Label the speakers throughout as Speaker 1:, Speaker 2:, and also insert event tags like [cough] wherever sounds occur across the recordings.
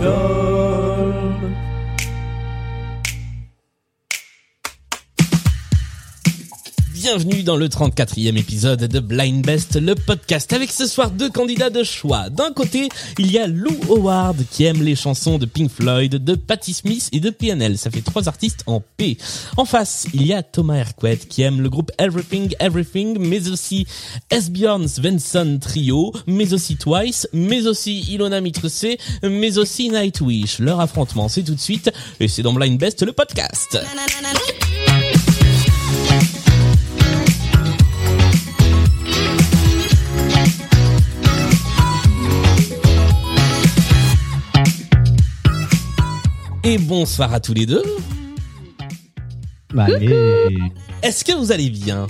Speaker 1: go. Bienvenue dans le 34e épisode de Blind Best, le podcast avec ce soir deux candidats de choix. D'un côté, il y a Lou Howard qui aime les chansons de Pink Floyd, de Patti Smith et de PNL. Ça fait trois artistes en P. En face, il y a Thomas Hercouet qui aime le groupe Everything Everything, mais aussi Esbjörn Svensson Trio, mais aussi Twice, mais aussi Ilona Mitressé, mais aussi Nightwish. Leur affrontement, c'est tout de suite et c'est dans Blind Best, le podcast. Et bonsoir à tous les deux.
Speaker 2: Bah, allez.
Speaker 1: Est-ce que vous allez bien?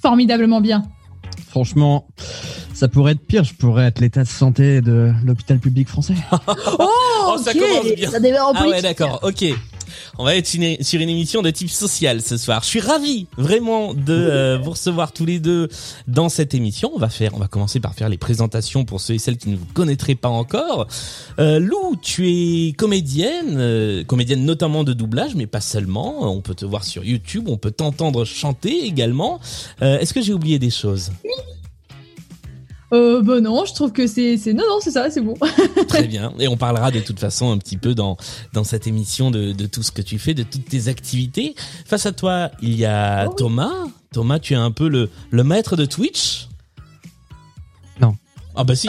Speaker 3: Formidablement bien.
Speaker 2: Franchement, ça pourrait être pire. Je pourrais être l'état de santé de l'hôpital public français. [laughs]
Speaker 3: Oh,
Speaker 1: ça
Speaker 3: ok,
Speaker 1: commence bien.
Speaker 3: Ça démarre en
Speaker 1: Ah ouais, d'accord, ok. On va être sur une émission de type social ce soir. Je suis ravi vraiment de euh, vous recevoir tous les deux dans cette émission. On va faire, on va commencer par faire les présentations pour ceux et celles qui ne vous connaîtraient pas encore. Euh, Lou, tu es comédienne, euh, comédienne notamment de doublage, mais pas seulement. On peut te voir sur YouTube, on peut t'entendre chanter également. Est-ce que j'ai oublié des choses?
Speaker 3: Euh, bah non, je trouve que c'est, c'est, non, non, c'est ça, c'est bon. [laughs]
Speaker 1: Très bien. Et on parlera de toute façon un petit peu dans dans cette émission de, de tout ce que tu fais, de toutes tes activités. Face à toi, il y a
Speaker 3: Oh oui.
Speaker 1: Thomas. Thomas, tu es un peu le le maître de Twitch?
Speaker 2: Non.
Speaker 1: Ah bah si.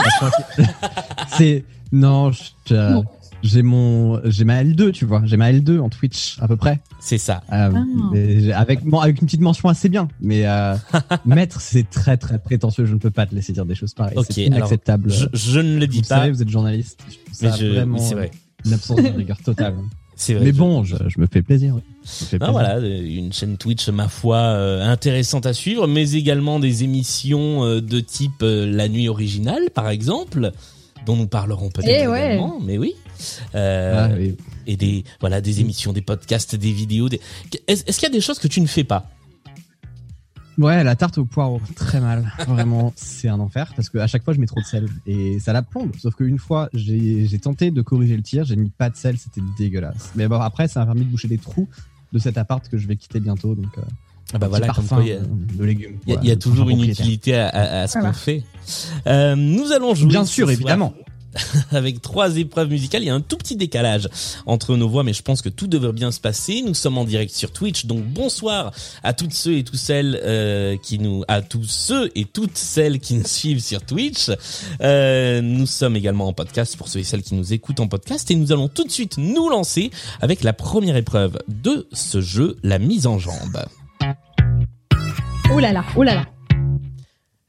Speaker 1: [laughs]
Speaker 2: C'est non, je- je-
Speaker 3: Non.
Speaker 2: J'ai mon, j'ai ma L2, tu vois. J'ai ma L2 en Twitch à peu près.
Speaker 1: C'est ça.
Speaker 2: Euh,
Speaker 3: Ah.
Speaker 2: avec bon, avec une petite mention assez bien. Mais euh, [laughs] maître, c'est très très prétentieux. Je ne peux pas te laisser dire des choses pareilles. C'est inacceptable.
Speaker 1: Je, je ne le
Speaker 2: vous
Speaker 1: dis
Speaker 2: le
Speaker 1: pas.
Speaker 2: savez, vous êtes journaliste. Je
Speaker 1: mais je,
Speaker 2: vraiment
Speaker 1: c'est vrai.
Speaker 2: une absence de rigueur totale. [laughs]
Speaker 1: C'est vrai.
Speaker 2: Mais bon, je, je me fais plaisir. oui. Je me fais
Speaker 1: Ah, voilà, euh, une chaîne Twitch, ma foi, euh, intéressante à suivre, mais également des émissions euh, de type euh, La Nuit Originale, par exemple, dont nous parlerons peut-être
Speaker 3: Eh ouais.
Speaker 1: également, mais oui. Euh,
Speaker 2: Ah, oui.
Speaker 1: et des voilà des émissions, des podcasts, des vidéos. Des... Est-ce qu'il y a des choses que tu ne fais pas?
Speaker 2: Ouais, la tarte au poireau, très mal. Vraiment, [laughs] c'est un enfer parce que à chaque fois je mets trop de sel et ça la plombe. Sauf qu'une fois, j'ai tenté de corriger le tir, j'ai mis pas de sel, c'était dégueulasse. Mais bon, après, ça a permis de boucher des trous de cet appart que je vais quitter bientôt. Donc, euh,
Speaker 1: Ah bah voilà,
Speaker 2: petit
Speaker 1: comme
Speaker 2: parfum
Speaker 1: quoi y a,
Speaker 2: euh, de légumes.
Speaker 1: il y a-
Speaker 2: Voilà,
Speaker 1: il y a
Speaker 2: le
Speaker 1: toujours
Speaker 2: parfum
Speaker 1: une utilité à, à- à ce qu'on fait. Euh, nous allons jouer
Speaker 2: Bien sûr,
Speaker 1: soir
Speaker 2: évidemment. [laughs]
Speaker 1: avec trois épreuves musicales. Il y a un tout petit décalage entre nos voix, mais je pense que tout devrait bien se passer. Nous sommes en direct sur Twitch, donc bonsoir à toutes ceux et toutes celles euh, qui nous, à tous ceux et toutes celles qui nous suivent sur Twitch. Euh, nous sommes également en podcast pour ceux et celles qui nous écoutent en podcast, et nous allons tout de suite nous lancer avec la première épreuve de ce jeu, la mise en jambe.
Speaker 3: Oh là là, oh là là.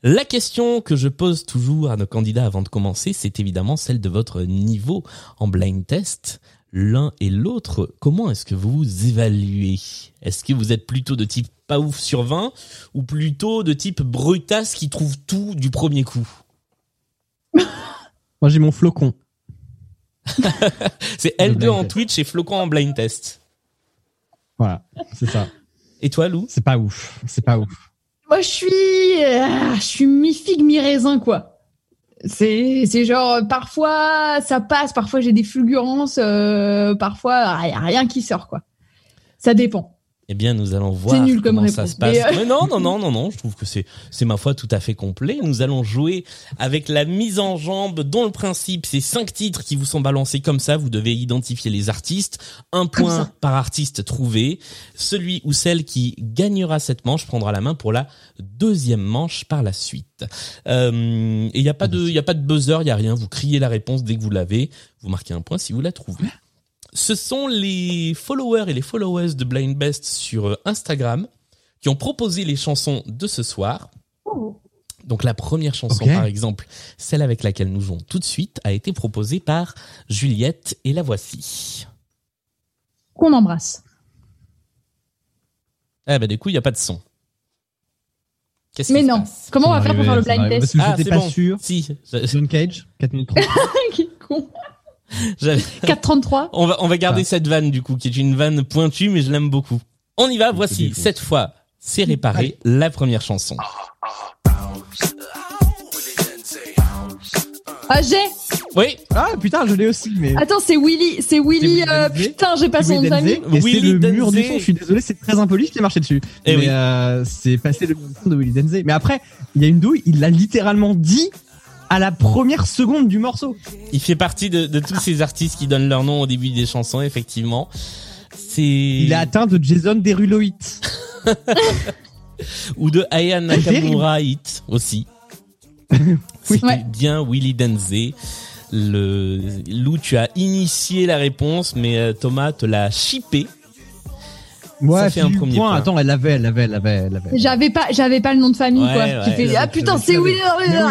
Speaker 1: La question que je pose toujours à nos candidats avant de commencer, c'est évidemment celle de votre niveau en blind test. L'un et l'autre, comment est-ce que vous vous évaluez? Est-ce que vous êtes plutôt de type pas ouf sur 20 ou plutôt de type brutasse qui trouve tout du premier coup?
Speaker 2: Moi, j'ai mon flocon. [laughs]
Speaker 1: C'est
Speaker 2: Le
Speaker 1: L2
Speaker 2: blind
Speaker 1: en
Speaker 2: test.
Speaker 1: Twitch et Flocon en blind test.
Speaker 2: Voilà, c'est ça.
Speaker 1: Et toi Lou?
Speaker 2: C'est pas ouf. C'est pas ouf.
Speaker 3: Moi, je suis, euh, je suis mi-figue, mi-raisin, quoi. C'est, c'est genre, euh, parfois, ça passe, parfois j'ai des fulgurances, euh, parfois, il y a rien qui sort, quoi. Ça dépend.
Speaker 1: Eh bien, nous allons voir
Speaker 3: nul comme
Speaker 1: comment ça
Speaker 3: réponse,
Speaker 1: se passe.
Speaker 3: mais, euh,
Speaker 1: Mais non, non, non, non, non. Je trouve que c'est, c'est ma foi tout à fait complet. Nous allons jouer avec la mise en jambe, dont le principe, c'est cinq titres qui vous sont balancés comme ça. Vous devez identifier les artistes. Un point
Speaker 3: ça.
Speaker 1: par artiste trouvé. Celui ou celle qui gagnera cette manche prendra la main pour la deuxième manche par la suite. Euh, et il n'y a pas de, il y a pas de buzzer, il y a rien. Vous criez la réponse dès que vous l'avez. Vous marquez un point si vous la trouvez. Ce sont les followers et les followers de Blind Best sur euh, Instagram qui ont proposé les chansons de ce soir. Donc la première chanson, par exemple, celle avec laquelle nous jouons tout de suite, a été proposée par Juliette et la voici.
Speaker 3: Qu'on embrasse.
Speaker 1: Eh ben du coup, il n'y a pas de son.
Speaker 3: Mais non.
Speaker 1: passe?
Speaker 3: Comment on va faire pour faire le blind test
Speaker 2: Parce que
Speaker 1: Ah,
Speaker 2: j'étais
Speaker 1: c'est
Speaker 2: pas
Speaker 1: bon.
Speaker 2: sûr.
Speaker 1: Si, je-
Speaker 2: John Cage, 4 minutes [laughs] 30.
Speaker 3: Qui con. [laughs]
Speaker 1: j'avais-
Speaker 3: 4,33.
Speaker 1: on va on va garder
Speaker 2: Ah.
Speaker 1: cette vanne du coup, qui est une vanne pointue, mais je l'aime beaucoup. On y va.
Speaker 2: Je
Speaker 1: Voici cette fois, c'est réparé la première chanson.
Speaker 3: Ah, j'ai
Speaker 1: Oui,
Speaker 2: Ah putain, je l'ai aussi, mais.
Speaker 3: Attends, c'est Willy, c'est Willy.
Speaker 2: Willy
Speaker 3: euh, putain, j'ai pas son nom de
Speaker 2: Denze,
Speaker 3: famille.
Speaker 2: et
Speaker 1: Willy
Speaker 2: c'est le mur du son. Je suis désolé, c'est très impoli, je t'ai marché dessus.
Speaker 1: Eh
Speaker 2: mais
Speaker 1: oui.
Speaker 2: euh, c'est passé le mur du son de Willy Denze. Mais après, il y a une douille, il l'a littéralement dit à la première seconde du morceau.
Speaker 1: il fait partie de, de tous ces artistes qui donnent leur nom au début des chansons, effectivement. C'est
Speaker 2: Il est atteint de Jason Derulo hit. [laughs]
Speaker 1: ou de Aya Nakamura Hit aussi. [laughs]
Speaker 3: Ouais.
Speaker 1: bien Willy Denze. Le Lou, tu as initié la réponse, mais euh, Thomas te l'a chippé.
Speaker 2: Ouais,
Speaker 1: Ça fait un premier
Speaker 2: point.
Speaker 1: point.
Speaker 2: Attends, elle l'avait, elle l'avait, elle l'avait, elle l'avait.
Speaker 3: J'avais pas, j'avais pas le nom de famille,
Speaker 1: Ouais,
Speaker 3: quoi.
Speaker 1: ouais.
Speaker 3: Ah putain, c'est.
Speaker 2: Mais oui,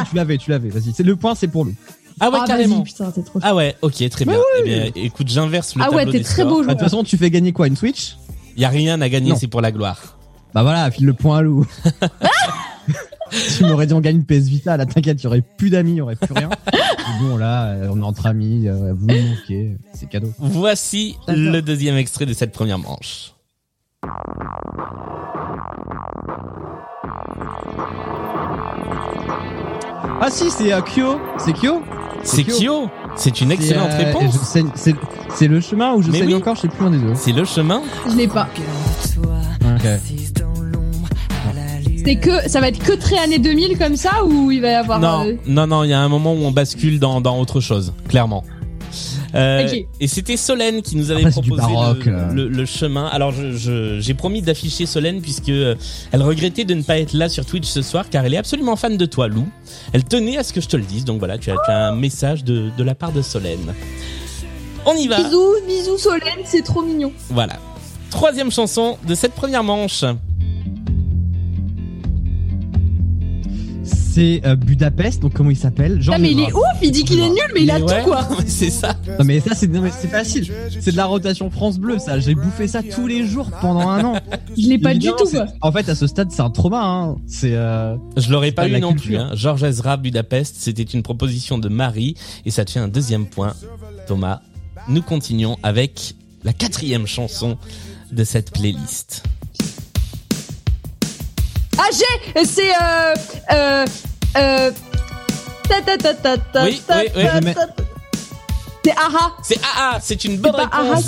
Speaker 2: tu l'avais, tu l'avais. Vas-y, c'est le point, c'est pour lui.
Speaker 1: Ah ouais,
Speaker 3: Ah,
Speaker 1: carrément.
Speaker 3: vas-y, putain, t'es trop
Speaker 1: Ah ouais, ok, très bien. Eh bien, écoute, j'inverse le
Speaker 3: Ah
Speaker 1: tableau
Speaker 3: ouais, t'es
Speaker 1: des
Speaker 3: très
Speaker 1: scores.
Speaker 3: beau
Speaker 2: Bah, De toute façon, tu fais gagner quoi Une Switch?
Speaker 1: Y a rien à gagner, c'est pour la gloire.
Speaker 2: Bah voilà, file le point à Lou. [laughs] tu m'aurais dit on gagne une PS Vita, là t'inquiète, il y aurait plus d'amis, il y aurait plus rien. Mais [laughs] bon là, euh, on est entre amis, euh, vous me manquez, c'est cadeau.
Speaker 1: Voici le deuxième extrait de cette première manche.
Speaker 2: Ah si, c'est euh, Kyo, c'est Kyo
Speaker 1: C'est
Speaker 2: Kyo.
Speaker 1: C'est une excellente
Speaker 2: euh,
Speaker 1: réponse.
Speaker 2: C'est c'est le chemin ou je
Speaker 1: Mais
Speaker 2: saigne
Speaker 1: oui.
Speaker 2: encore, je sais plus un des deux.
Speaker 1: C'est le chemin.
Speaker 3: Je l'ai pas.
Speaker 2: Ok.
Speaker 3: C'est que, ça va être que très années 2000 comme ça ou il va y avoir.
Speaker 1: Non,
Speaker 3: euh,
Speaker 1: non, non, il y a un moment où on bascule dans, dans autre chose, clairement. Euh. Et c'était Solène qui nous avait
Speaker 2: Après, c'est du
Speaker 1: proposé
Speaker 2: baroque,
Speaker 1: le,
Speaker 2: là.
Speaker 1: le- le chemin. Alors je- je- j'ai promis d'afficher Solène puisque euh, elle regrettait de ne pas être là sur Twitch ce soir car elle est absolument fan de toi, Lou. Elle tenait à ce que je te le dise, donc voilà, tu as, tu as un message de, de la part de Solène. On y va.
Speaker 3: Bisous, bisous Solène, c'est trop mignon.
Speaker 1: Voilà. Troisième chanson de cette première manche.
Speaker 2: C'est euh, Budapest, donc comment il s'appelle? Jean
Speaker 3: Ah, mais il est ouf, il dit qu'il est nul, mais il a
Speaker 1: ouais,
Speaker 3: tout quoi. [laughs]
Speaker 1: c'est ça.
Speaker 2: Non mais ça c'est non, mais c'est facile, c'est de la rotation France Bleu ça, j'ai bouffé ça tous les jours pendant un an.
Speaker 3: Je l'ai pas du tout quoi.
Speaker 2: En fait à ce stade c'est un trauma, hein. c'est... Euh...
Speaker 1: Je l'aurais pas eu
Speaker 2: la
Speaker 1: non
Speaker 2: culture.
Speaker 1: plus. Hein. Georges Ezra, Budapest, c'était une proposition de Marie et ça te fait un deuxième point. Thomas, nous continuons avec la quatrième chanson de cette playlist.
Speaker 3: Ah j'ai, c'est euh, euh, euh, ta ta ta ta ta
Speaker 1: Oui,
Speaker 3: ta
Speaker 1: oui, oui.
Speaker 3: ta
Speaker 2: Je mets-
Speaker 3: ta ta. C'est Aha.
Speaker 1: C'est ah ah, c'est une bonne
Speaker 3: pas
Speaker 1: réponse.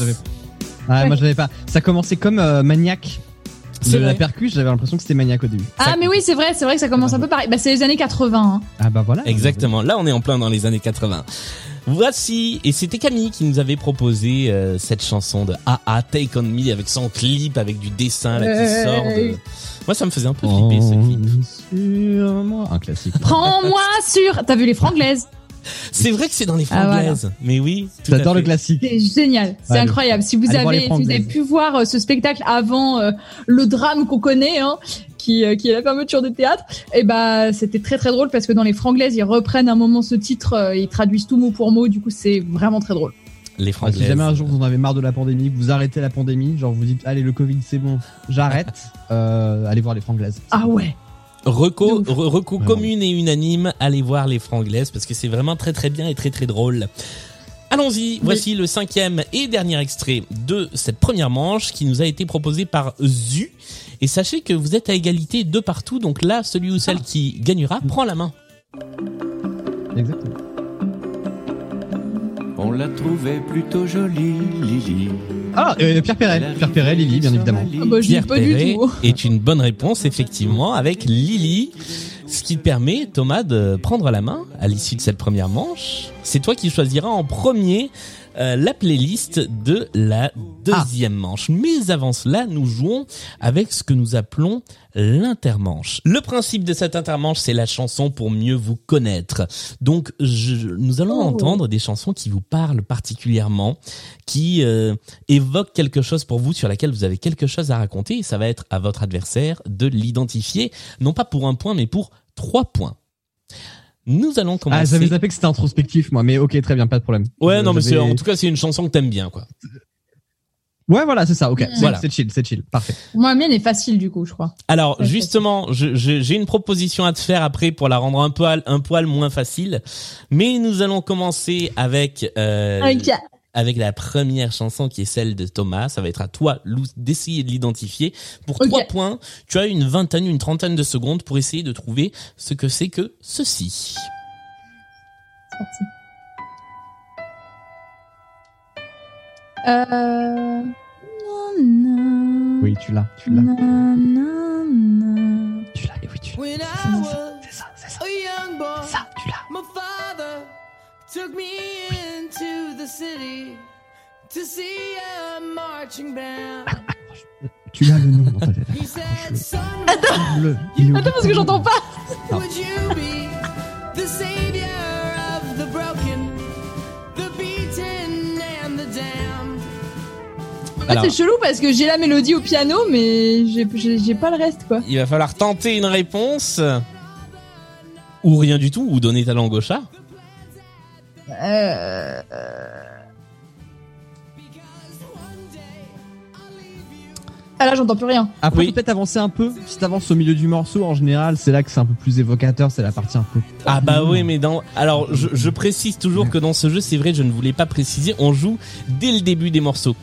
Speaker 2: Ouais, moi j'avais pas. Ça commençait comme euh, Maniac.
Speaker 1: C'est
Speaker 2: De la
Speaker 1: vrai.
Speaker 2: percu, j'avais l'impression que c'était Maniac au début.
Speaker 3: Ah
Speaker 1: Ça-
Speaker 3: mais oui c'est vrai, c'est vrai que ça commence un peu pareil. Bah c'est les années 80. hein.
Speaker 2: Ah bah voilà.
Speaker 1: Exactement. Là, on est en plein dans les années 80. Voici, et c'était Camille qui nous avait proposé euh, cette chanson de Ah Ah Take On Me avec son clip, avec du dessin là, qui
Speaker 3: Ouais.
Speaker 1: sort de... Moi, ça me faisait un peu flipper ce clip.
Speaker 2: Sur moi. Un classique.
Speaker 3: Prends-moi sur. T'as vu les franglaises?
Speaker 1: C'est vrai que c'est dans les
Speaker 3: Ah, voilà.
Speaker 1: franglaises. Mais oui,
Speaker 2: J'adore le classique.
Speaker 3: C'est génial, c'est incroyable. Si vous
Speaker 2: Allez
Speaker 3: avez, si vous avez
Speaker 2: Franglaises.
Speaker 3: pu voir euh, ce spectacle avant euh, le drame qu'on connaît, hein, qui, euh, qui est la fermeture des théâtres, et bah c'était très très drôle parce que dans les franglaises ils reprennent un moment ce titre, euh, ils traduisent tout mot pour mot, du coup c'est vraiment très drôle.
Speaker 1: Les
Speaker 2: Ah,
Speaker 1: franglaises.
Speaker 2: si jamais un jour vous en avez marre de la pandémie, vous arrêtez la pandémie, genre vous dites allez le Covid c'est bon, j'arrête, [laughs] euh, allez voir les franglaises.
Speaker 3: Ah ouais.
Speaker 1: Reco, reco commune et unanime, allez voir les franglaises parce que c'est vraiment très très bien et très très drôle. Allons-y, voici le cinquième et dernier extrait de cette première manche qui nous a été proposé par Zu. Et sachez que vous êtes à égalité de partout, donc là, celui ou celle qui gagnera prend la main.
Speaker 2: Exactement.
Speaker 4: On l'a trouvée plutôt jolie, Lily.
Speaker 2: Ah, euh, Pierre Perret, Pierre Perret, Lily bien évidemment.
Speaker 3: Ah bah, je
Speaker 1: Pierre
Speaker 3: pas du
Speaker 1: Perret
Speaker 3: tout.
Speaker 1: est une bonne réponse, effectivement, avec Lily. Ce qui te permet, Thomas, de prendre la main à l'issue de cette première manche. C'est toi qui choisiras en premier euh, la playlist de la deuxième manche. Mais avant cela, nous jouons avec ce que nous appelons l'intermanche. Le principe de cette intermanche, c'est la chanson pour mieux vous connaître. Donc, je- nous allons
Speaker 3: Oh.
Speaker 1: entendre des chansons qui vous parlent particulièrement, qui euh, évoquent quelque chose pour vous, sur laquelle vous avez quelque chose à raconter. Et ça va être à votre adversaire de l'identifier, non pas pour un point, mais pour trois points. Nous allons
Speaker 2: Ah,
Speaker 1: commencer.
Speaker 2: j'avais zappé que c'était introspectif moi, mais ok très bien, pas de problème.
Speaker 1: ouais,
Speaker 2: Euh,
Speaker 1: non, mais en tout cas, c'est une chanson que t'aimes bien, quoi.
Speaker 2: Ouais voilà c'est ça, ok. C'est-
Speaker 1: Voilà.
Speaker 2: C'est chill, c'est chill, parfait.
Speaker 3: Moi la mienne est facile du coup je crois.
Speaker 1: Alors
Speaker 3: Ouais,
Speaker 1: justement, je- je- j'ai une proposition à te faire après pour la rendre un poil, un poil moins facile. Mais nous allons commencer avec euh,
Speaker 3: Ok
Speaker 1: avec la première chanson qui est celle de Thomas. Ça va être à toi, Lou, d'essayer de l'identifier. Pour
Speaker 3: okay.
Speaker 1: trois points, tu as une vingtaine, une trentaine de secondes pour essayer de trouver ce que c'est que ceci.
Speaker 3: Euh...
Speaker 2: Oui, tu l'as, tu l'as. Tu l'as, et oui, tu l'as. C'est ça, c'est ça.
Speaker 5: C'est
Speaker 2: ça, tu l'as
Speaker 5: into the city to see a marching band.
Speaker 2: Tu l'as le nom dans ta tête.
Speaker 5: He said, Son,
Speaker 2: Le, il est au
Speaker 3: Attends, parce que j'entends pas.
Speaker 5: would you be the savior of the broken, the beaten, and the damned?
Speaker 3: En fait,
Speaker 1: Alors.
Speaker 3: c'est chelou parce que j'ai la mélodie au piano, mais j'ai- j'ai j'ai pas le reste, quoi.
Speaker 1: Il va falloir tenter une réponse. Ou rien du tout, ou donner ta langue au chat.
Speaker 3: Euh... Ah là, j'entends plus rien.
Speaker 2: Après,
Speaker 1: Oui.
Speaker 2: peut-être avancer un peu. Si t'avances au milieu du morceau, en général, c'est là que c'est un peu plus évocateur. C'est la partie un peu.
Speaker 1: Ah bah oui, mais dans... Alors, je, je précise toujours que dans ce jeu, c'est vrai, je ne voulais pas préciser, on joue dès le début des morceaux.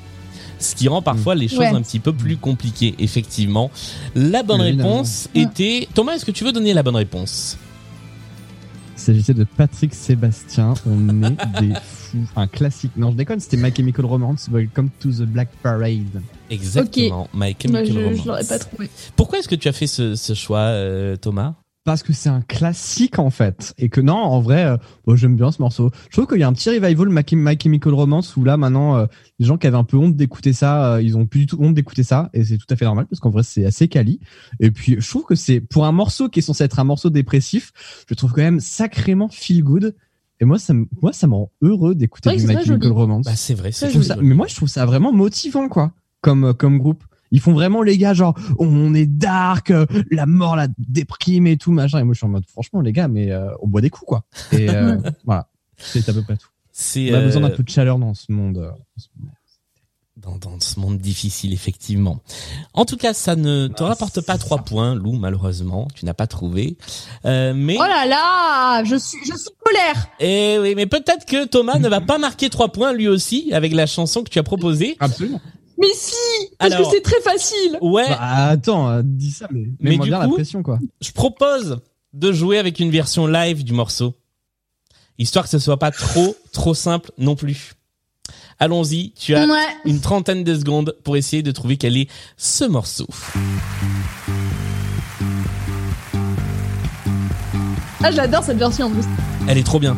Speaker 1: Ce qui rend parfois les choses
Speaker 3: Ouais.
Speaker 1: un petit peu plus compliquées, effectivement. La bonne réponse était... Thomas, est-ce que tu veux donner la bonne réponse?
Speaker 2: Il s'agissait de Patrick Sébastien. On est [laughs] des fous. Un classique. Non, je déconne. C'était My Chemical Romance. Welcome to the Black Parade.
Speaker 1: Exactement, My
Speaker 3: Bah,
Speaker 1: Chemical
Speaker 3: je
Speaker 1: Romance.
Speaker 3: je l'aurais pas trouvé.
Speaker 1: Pourquoi est-ce que tu as fait ce, ce choix, euh, Thomas?
Speaker 2: Parce que c'est un classique en fait. Et que non, en vrai, euh, bon, j'aime bien ce morceau. Je trouve qu'il y a un petit revival My, Chem- My Chemical Romance où là maintenant, euh, les gens qui avaient un peu honte d'écouter ça, euh, ils ont plus du tout honte d'écouter ça. Et c'est tout à fait normal parce qu'en vrai, c'est assez quali. Et puis, je trouve que c'est pour un morceau qui est censé être un morceau dépressif, je trouve quand même sacrément feel good. Et moi, ça, me- moi, ça me rend heureux d'écouter
Speaker 3: Ouais,
Speaker 2: du My Chemical. Romance.
Speaker 1: Bah c'est vrai, c'est
Speaker 2: ça- mais moi, je trouve ça vraiment motivant, quoi, comme comme groupe. Ils font vraiment les gars, genre, on est dark, euh, la mort, la déprime et tout, machin. Et moi, je suis en mode, franchement, les gars, mais euh, on boit des coups, quoi. Et euh, [laughs] [laughs] voilà, c'est à peu près tout.
Speaker 1: C'est
Speaker 2: On a
Speaker 1: euh,
Speaker 2: besoin d'un peu de chaleur dans ce monde. euh, en ce moment.
Speaker 1: dans, dans ce monde difficile, effectivement. En tout cas, ça ne te
Speaker 2: Ah,
Speaker 1: rapporte pas trois points, Lou, malheureusement. Tu n'as pas trouvé. Euh, mais,
Speaker 3: Oh là là, je suis, je suis colère.
Speaker 1: eh oui, mais peut-être que Thomas ne va pas marquer trois points lui aussi avec la chanson que tu as proposée.
Speaker 2: Absolument.
Speaker 3: Mais si, parce
Speaker 1: Alors-
Speaker 3: que c'est très facile.
Speaker 1: Ouais,
Speaker 2: Bah, attends, euh, dis ça, mais,
Speaker 1: Mais du
Speaker 2: bien
Speaker 1: coup-
Speaker 2: la pression, quoi.
Speaker 1: je propose de jouer avec une version live du morceau. Histoire que ce soit pas trop, trop simple non plus. Allons-y, tu as
Speaker 3: Ouais.
Speaker 1: une trentaine de secondes pour essayer de trouver quel est ce morceau.
Speaker 3: Ah, j'adore cette version en plus.
Speaker 1: Elle est trop bien.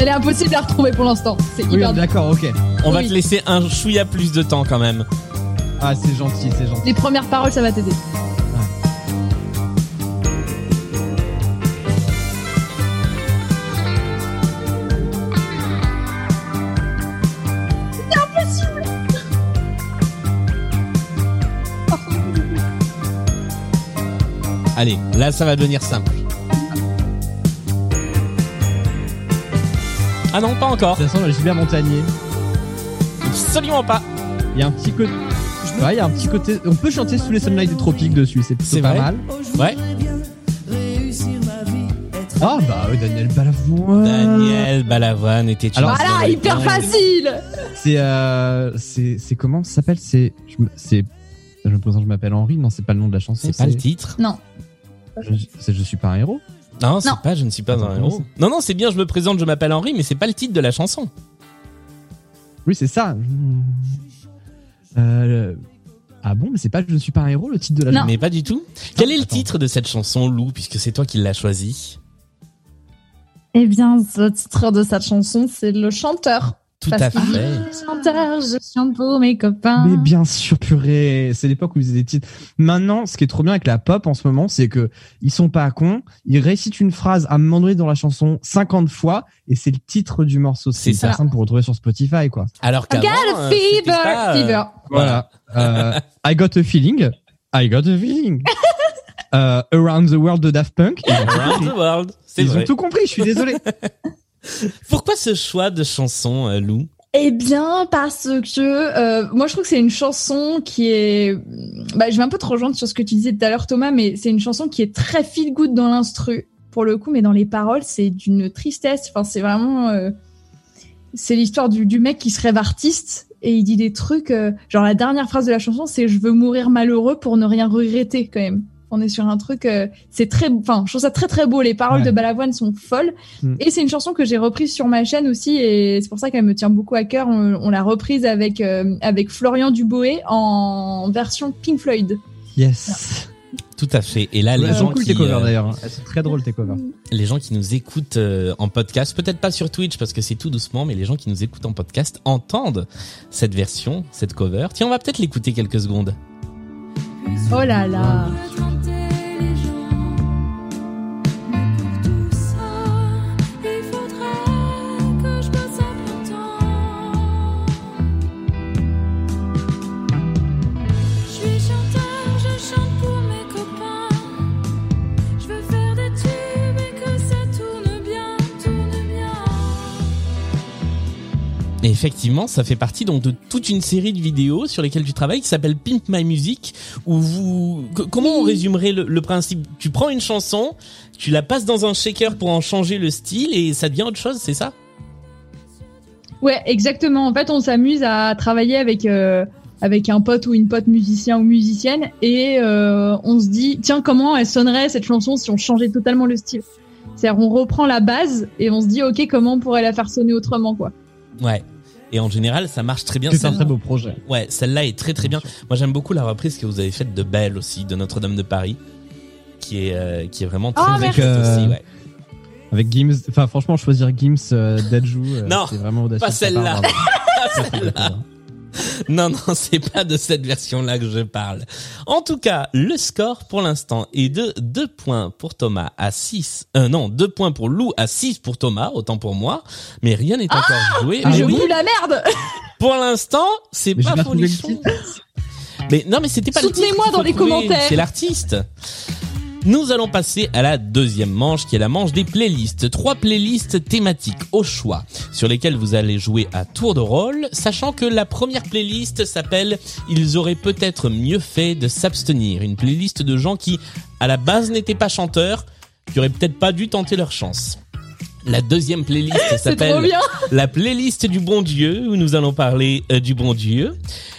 Speaker 3: Elle est impossible à retrouver pour l'instant. C'est
Speaker 2: Oui,
Speaker 3: hyper dur.
Speaker 2: d'accord, ok.
Speaker 1: On va
Speaker 3: Oui.
Speaker 1: te laisser un chouïa plus de temps quand même.
Speaker 2: Ah, c'est gentil, c'est gentil.
Speaker 3: Les premières paroles, ça va t'aider.
Speaker 1: Allez, là ça va devenir simple. Ah non, pas encore.
Speaker 2: De toute façon, Gilbert Montagnier,
Speaker 1: Absolument pas.
Speaker 2: il y a un petit côté. Ouais, il y a un petit côté. On peut chanter sous les sunlights des tropiques dessus, c'est plutôt pas
Speaker 1: vrai
Speaker 2: mal.
Speaker 1: Ouais.
Speaker 2: Ah bah oui, Daniel Balavoine.
Speaker 1: Daniel Balavoine était une
Speaker 2: Alors,
Speaker 3: Voilà,
Speaker 1: seule
Speaker 3: hyper facile.
Speaker 2: C'est euh, c'est c'est comment ça s'appelle? C'est je me- c'est je me présente, je m'appelle Henri. Non, c'est pas le nom de la chanson.
Speaker 1: C'est pas le titre.
Speaker 3: Non.
Speaker 2: Je, c'est je suis pas un héros.
Speaker 1: Non, c'est pas Je ne suis pas
Speaker 2: Attends,
Speaker 1: un héros. Non, non, c'est bien. Je me présente. Je m'appelle Henri, mais c'est pas le titre de la chanson.
Speaker 2: Oui, c'est ça. Euh, ah bon, mais c'est pas je ne suis pas un héros le titre de la
Speaker 3: Non.
Speaker 2: chanson.
Speaker 1: Mais pas du tout. Quel est le
Speaker 2: attends.
Speaker 1: titre de cette chanson, Lou, puisque c'est toi qui l'as choisi
Speaker 3: Eh bien, le titre de cette chanson, c'est Le Chanteur.
Speaker 1: Tout
Speaker 3: Parce
Speaker 1: à fait.
Speaker 3: Je chante pour mes copains.
Speaker 2: Mais bien sûr, purée. C'est l'époque où ils faisaient des titres. Maintenant, ce qui est trop bien avec la pop en ce moment, c'est que ils sont pas cons. Ils récitent une phrase à un moment donné dans la chanson 50 fois et c'est le titre du morceau.
Speaker 1: C'est ça.
Speaker 2: simple pour retrouver sur Spotify, quoi.
Speaker 1: Alors
Speaker 3: I
Speaker 1: qu'avant,
Speaker 3: got a
Speaker 1: euh,
Speaker 3: fever.
Speaker 1: pas, euh,
Speaker 3: fever.
Speaker 2: Voilà. Euh, I got a feeling. I got a feeling. Euh, Around the World de Daft Punk.
Speaker 1: Around the World. C'est
Speaker 2: Ils
Speaker 1: vrai.
Speaker 2: ont tout compris. Je suis désolé. [laughs]
Speaker 1: Pourquoi ce choix de chanson, euh, Lou?
Speaker 3: Eh bien, parce que euh, moi, je trouve que c'est une chanson qui est. Bah, je vais un peu te rejoindre sur ce que tu disais tout à l'heure, Thomas, mais c'est une chanson qui est très feel good dans l'instru, pour le coup, mais dans les paroles, c'est d'une tristesse. Enfin, c'est vraiment. euh, C'est l'histoire du, mec qui se rêve artiste et il dit des trucs, genre la dernière phrase de la chanson, c'est je veux mourir malheureux pour ne rien regretter quand même. On est sur un truc, euh, c'est très, enfin, je trouve ça très très beau. Les paroles
Speaker 2: Ouais.
Speaker 3: de Balavoine sont folles,
Speaker 2: Mm.
Speaker 3: et c'est une chanson que j'ai reprise sur ma chaîne aussi, et c'est pour ça qu'elle me tient beaucoup à cœur. On, on l'a reprise avec euh, avec Florian Duboé en version Pink Floyd.
Speaker 2: Yes.
Speaker 1: Tout à fait. Et là, les
Speaker 2: Elles
Speaker 1: gens
Speaker 2: sont cool
Speaker 1: qui,
Speaker 2: tes covers
Speaker 1: euh,
Speaker 2: d'ailleurs. Elles sont très drôles tes covers.
Speaker 1: les gens qui nous écoutent euh, en podcast, peut-être pas sur Twitch parce que c'est tout doucement, mais les gens qui nous écoutent en podcast entendent cette version, cette cover. Tiens, on va peut-être l'écouter quelques secondes.
Speaker 3: Oh
Speaker 6: Et
Speaker 1: effectivement, ça fait partie donc de toute une série de vidéos sur lesquelles tu travailles qui s'appelle Pimp My Music où vous comment on résumerait le, le principe? Tu prends une chanson, tu la passes dans un shaker pour en changer le style et ça devient autre chose, c'est ça?
Speaker 3: Ouais, exactement. En fait, on s'amuse à travailler avec euh, avec un pote ou une pote musicien ou musicienne et euh, on se dit tiens comment elle sonnerait cette chanson si on changeait totalement le style? C'est-à-dire on reprend la base et on se dit ok comment on pourrait la faire sonner autrement quoi.
Speaker 1: Ouais. Et en général, ça marche très bien.
Speaker 2: C'est un très beau projet.
Speaker 1: Ouais, celle-là est très très bien. Moi, j'aime beaucoup la reprise que vous avez faite de Belle aussi, de Notre-Dame de Paris, qui est euh, qui est vraiment très chouette aussi.
Speaker 2: Euh,
Speaker 1: Ouais.
Speaker 2: Avec Gims, enfin franchement choisir Gims, euh, Dajou, euh,
Speaker 1: Non,
Speaker 2: c'est vraiment audacieux. [laughs]
Speaker 1: pas celle-là. celle-là. [laughs] Non, non, c'est pas de cette version-là que je parle. En tout cas, le score pour l'instant est de 2 points pour Thomas à 6. Euh, non, 2 points pour Lou à 6 pour Thomas, autant pour moi. Mais rien n'est encore joué.
Speaker 2: Ah
Speaker 1: Mais
Speaker 3: je
Speaker 1: oui,
Speaker 3: la merde. [laughs]
Speaker 1: pour l'instant, c'est pas
Speaker 2: pas
Speaker 1: folichon. Mais non, mais c'était pas le titre.
Speaker 3: Soutenez-moi dans les
Speaker 1: trouver,
Speaker 3: commentaires.
Speaker 1: C'est l'artiste. Nous allons passer à la deuxième manche qui est la manche des playlists. Trois playlists thématiques au choix sur lesquelles vous allez jouer à tour de rôle, sachant que la première playlist s'appelle Ils auraient peut-être mieux fait de s'abstenir. Une playlist de gens qui, à la base, n'étaient pas chanteurs, qui auraient peut-être pas dû tenter leur chance. La deuxième playlist [laughs] s'appelle la playlist du bon Dieu, où nous allons parler euh, du bon Dieu.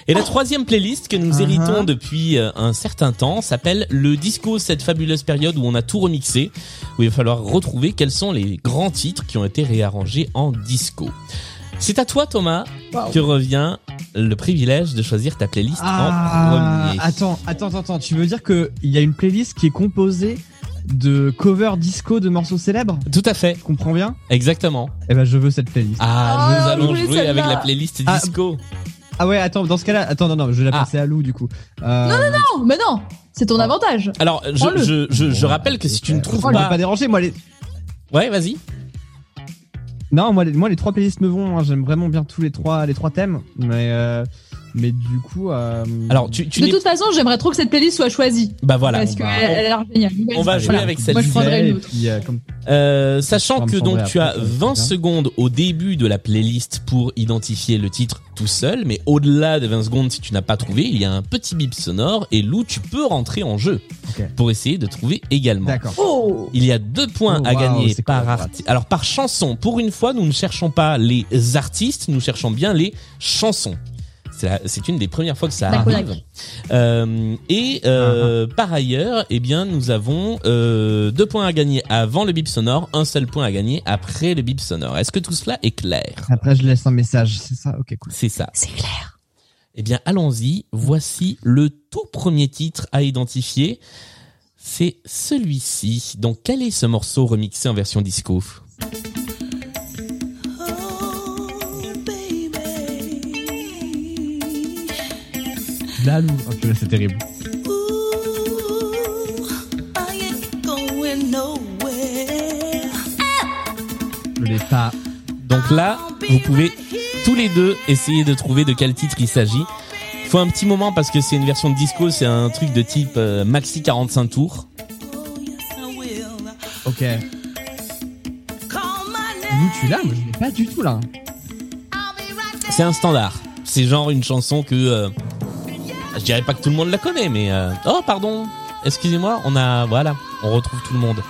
Speaker 1: Et la troisième playlist que nous
Speaker 2: Uh-huh.
Speaker 1: héritons depuis euh, un certain temps s'appelle le disco, cette fabuleuse période où on a tout remixé, où il va falloir retrouver quels sont les grands titres qui ont été réarrangés en disco. C'est à toi Thomas que revient le privilège de choisir ta playlist
Speaker 2: Ah,
Speaker 1: en premier.
Speaker 2: attends, attends, attends, attends. Tu veux dire que il y a une playlist qui est composée de covers disco de morceaux célèbres
Speaker 1: Tout à fait,
Speaker 2: Je comprends bien?
Speaker 1: Exactement.
Speaker 2: Eh ben, je veux cette playlist.
Speaker 1: Ah,
Speaker 3: Ah,
Speaker 1: nous
Speaker 3: je
Speaker 1: allons jouer
Speaker 3: celle-là.
Speaker 1: avec la playlist
Speaker 2: Ah,
Speaker 1: disco.
Speaker 2: Ah ouais, attends, dans ce cas-là, attends, non, non, je vais la
Speaker 1: Ah.
Speaker 2: passer à Lou du coup. Euh,
Speaker 3: Non, non, non, mais non, c'est ton
Speaker 2: Oh.
Speaker 3: avantage.
Speaker 1: Alors, je,
Speaker 3: Prends-le.
Speaker 1: je, je, rappelle que si tu ne
Speaker 2: euh,
Speaker 1: trouves
Speaker 2: je vais
Speaker 1: pas...
Speaker 2: pas déranger, moi les.
Speaker 1: Ouais, vas-y.
Speaker 2: Non, moi les, moi les trois playlists me vont. hein, J'aime vraiment bien tous les trois, les trois thèmes, mais euh, mais du coup. Euh,
Speaker 1: Alors, tu, tu
Speaker 3: De toute façon, j'aimerais trop que cette playlist soit choisie
Speaker 1: Bah voilà.
Speaker 3: parce
Speaker 2: on
Speaker 3: qu'elle
Speaker 2: va-
Speaker 3: elle a l'air géniale.
Speaker 1: on va
Speaker 3: Voilà.
Speaker 1: jouer avec
Speaker 3: Moi,
Speaker 1: celle-ci.
Speaker 3: je prendrais une autre.
Speaker 2: Puis, euh, comme-
Speaker 1: Euh, sachant que donc tu as
Speaker 2: après, ça va être
Speaker 1: 20
Speaker 2: bien.
Speaker 1: secondes au début de la playlist pour identifier le titre tout seul, mais au-delà de 20 secondes, si tu n'as pas trouvé, il y a un petit bip sonore et Lou, tu peux rentrer en jeu pour essayer de trouver également.
Speaker 2: D'accord.
Speaker 3: Oh
Speaker 1: Il y a deux points
Speaker 2: Oh,
Speaker 1: à gagner par artiste. Alors par chanson, pour une fois, nous ne cherchons pas les artistes, nous cherchons bien les chansons. C'est une des premières fois que ça arrive. Euh, et
Speaker 2: Ah,
Speaker 1: euh, par ailleurs, eh bien, nous avons euh, deux points à gagner avant le bip sonore, un seul point à gagner après le bip sonore. Est-ce que tout cela est clair?
Speaker 2: Après, je laisse un message. C'est ça? Ok, cool.
Speaker 1: C'est ça.
Speaker 3: C'est clair.
Speaker 1: Eh bien, allons-y. Voici le tout premier titre à identifier. C'est celui-ci. Donc, quel est ce morceau remixé en version disco?
Speaker 2: Là, Lou. Oh, purée, c'est terrible. Je l'ai pas.
Speaker 1: Donc là, vous pouvez tous les deux essayer de trouver de quel titre il s'agit. Faut un petit moment parce que c'est une version de disco, c'est un truc de type euh, maxi 45 tours.
Speaker 2: Ok. Lou, tu l'as Moi, je l'ai pas du tout là.
Speaker 1: C'est un standard. C'est genre une chanson que euh, je dirais pas que tout le monde la connaît, mais euh... oh pardon. Excusez-moi, on a voilà, on retrouve tout le monde.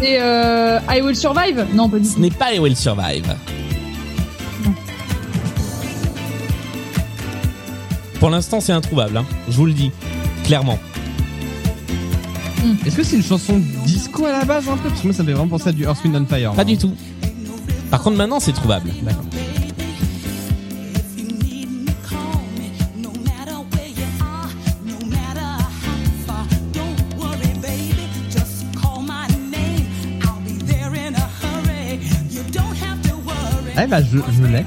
Speaker 3: C'est euh, I Will Survive? Non, pas du tout.
Speaker 1: Ce n'est pas I Will Survive. Pour l'instant, c'est introuvable. Hein. Je vous le dis clairement.
Speaker 2: Est-ce que c'est une chanson disco à la base un peu Parce que moi ça me fait vraiment penser à du Earth, Wind and Fire.
Speaker 1: Pas
Speaker 2: hein.
Speaker 1: du tout. Par contre, maintenant, c'est trouvable.
Speaker 2: D'accord. Ah bah je, je l'ai.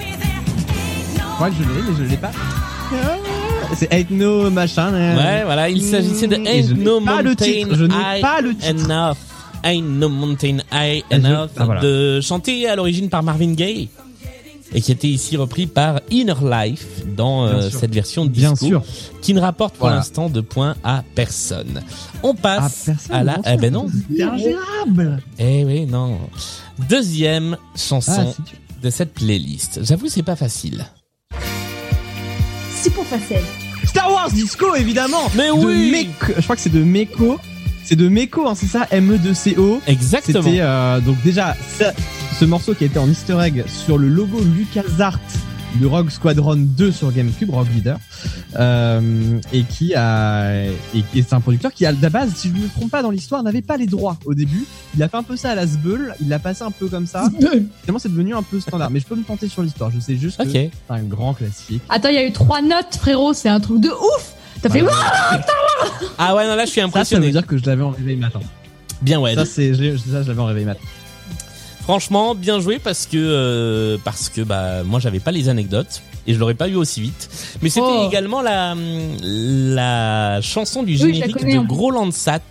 Speaker 2: Je crois que je l'ai, mais je l'ai pas. [laughs] C'est Ain't No machin. euh.
Speaker 1: Ouais, voilà, il s'agissait de Ain't No
Speaker 2: le
Speaker 1: Mountain
Speaker 2: titre, je n'ai pas le titre.
Speaker 1: Enough. Ain't No Mountain High
Speaker 2: Ah,
Speaker 1: Enough,
Speaker 2: ah, voilà.
Speaker 1: de chanté à l'origine par Marvin Gaye et qui était ici repris par Inner Life dans euh, cette version disco
Speaker 2: Bien sûr.
Speaker 1: qui ne rapporte pour
Speaker 2: Voilà.
Speaker 1: l'instant de points à personne. On
Speaker 2: Ah,
Speaker 1: passe
Speaker 2: personne.
Speaker 1: à la eh ben non.
Speaker 2: Ingérable.
Speaker 1: Eh oui, non. Deuxième
Speaker 2: Ah,
Speaker 1: chanson
Speaker 2: dur.
Speaker 1: de cette playlist. J'avoue, c'est pas facile.
Speaker 3: Facel.
Speaker 2: Star Wars Disco évidemment.
Speaker 1: Mais
Speaker 2: De
Speaker 1: oui.
Speaker 2: Meko- je crois que c'est de Meko. C'est de Meko, hein, c'est ça, ME2CO.
Speaker 1: Exactement.
Speaker 2: C'était euh, donc déjà ça- ce morceau qui a été en Easter egg sur le logo LucasArts de Rogue Squadron 2 sur GameCube, Rogue Leader, euh, et qui a et, et c'est un producteur qui à la base, si je ne me trompe pas dans l'histoire, n'avait pas les droits au début. Il a fait un peu ça à la Sbeul, il l'a passé un peu comme ça. [laughs] Finalement, c'est devenu un peu standard. Mais je peux me tenter sur l'histoire. Je sais juste que c'est un grand classique.
Speaker 3: Attends, il y a eu trois notes, frérot. C'est un truc de ouf. T'as fait
Speaker 2: Ouais.
Speaker 1: Ah ouais, non, là, je suis
Speaker 2: Ça, ça veut
Speaker 1: impressionné.
Speaker 2: dire que je l'avais en réveil matin.
Speaker 1: Bien, ouais.
Speaker 2: Ça, c'est ça, je l'avais en réveil matin.
Speaker 1: Franchement, bien joué parce que euh, parce que bah moi j'avais pas les anecdotes et je l'aurais pas eu aussi vite. Mais c'était
Speaker 3: Oh.
Speaker 1: également la la chanson du générique
Speaker 3: connais,
Speaker 1: de. Groland Sat.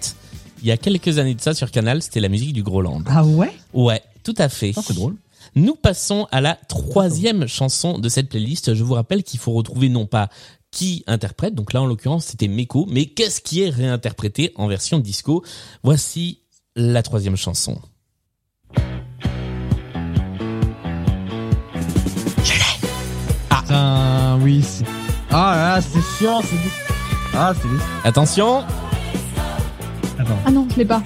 Speaker 1: Il y a quelques années de ça sur Canal, c'était la musique du Groland.
Speaker 2: Ah ouais?
Speaker 1: Ouais, tout à fait.
Speaker 2: Ça, c'est drôle.
Speaker 1: Nous passons à la troisième chanson de cette playlist. Je vous rappelle qu'il faut retrouver non pas qui interprète, donc là en l'occurrence c'était Meko, mais qu'est-ce qui est réinterprété en version disco? Voici la troisième chanson.
Speaker 2: Oui, c'est. Ah là là, c'est chiant, c'est. Ah, c'est.
Speaker 1: Attention,
Speaker 2: Attends.
Speaker 3: Ah non, je l'ai pas.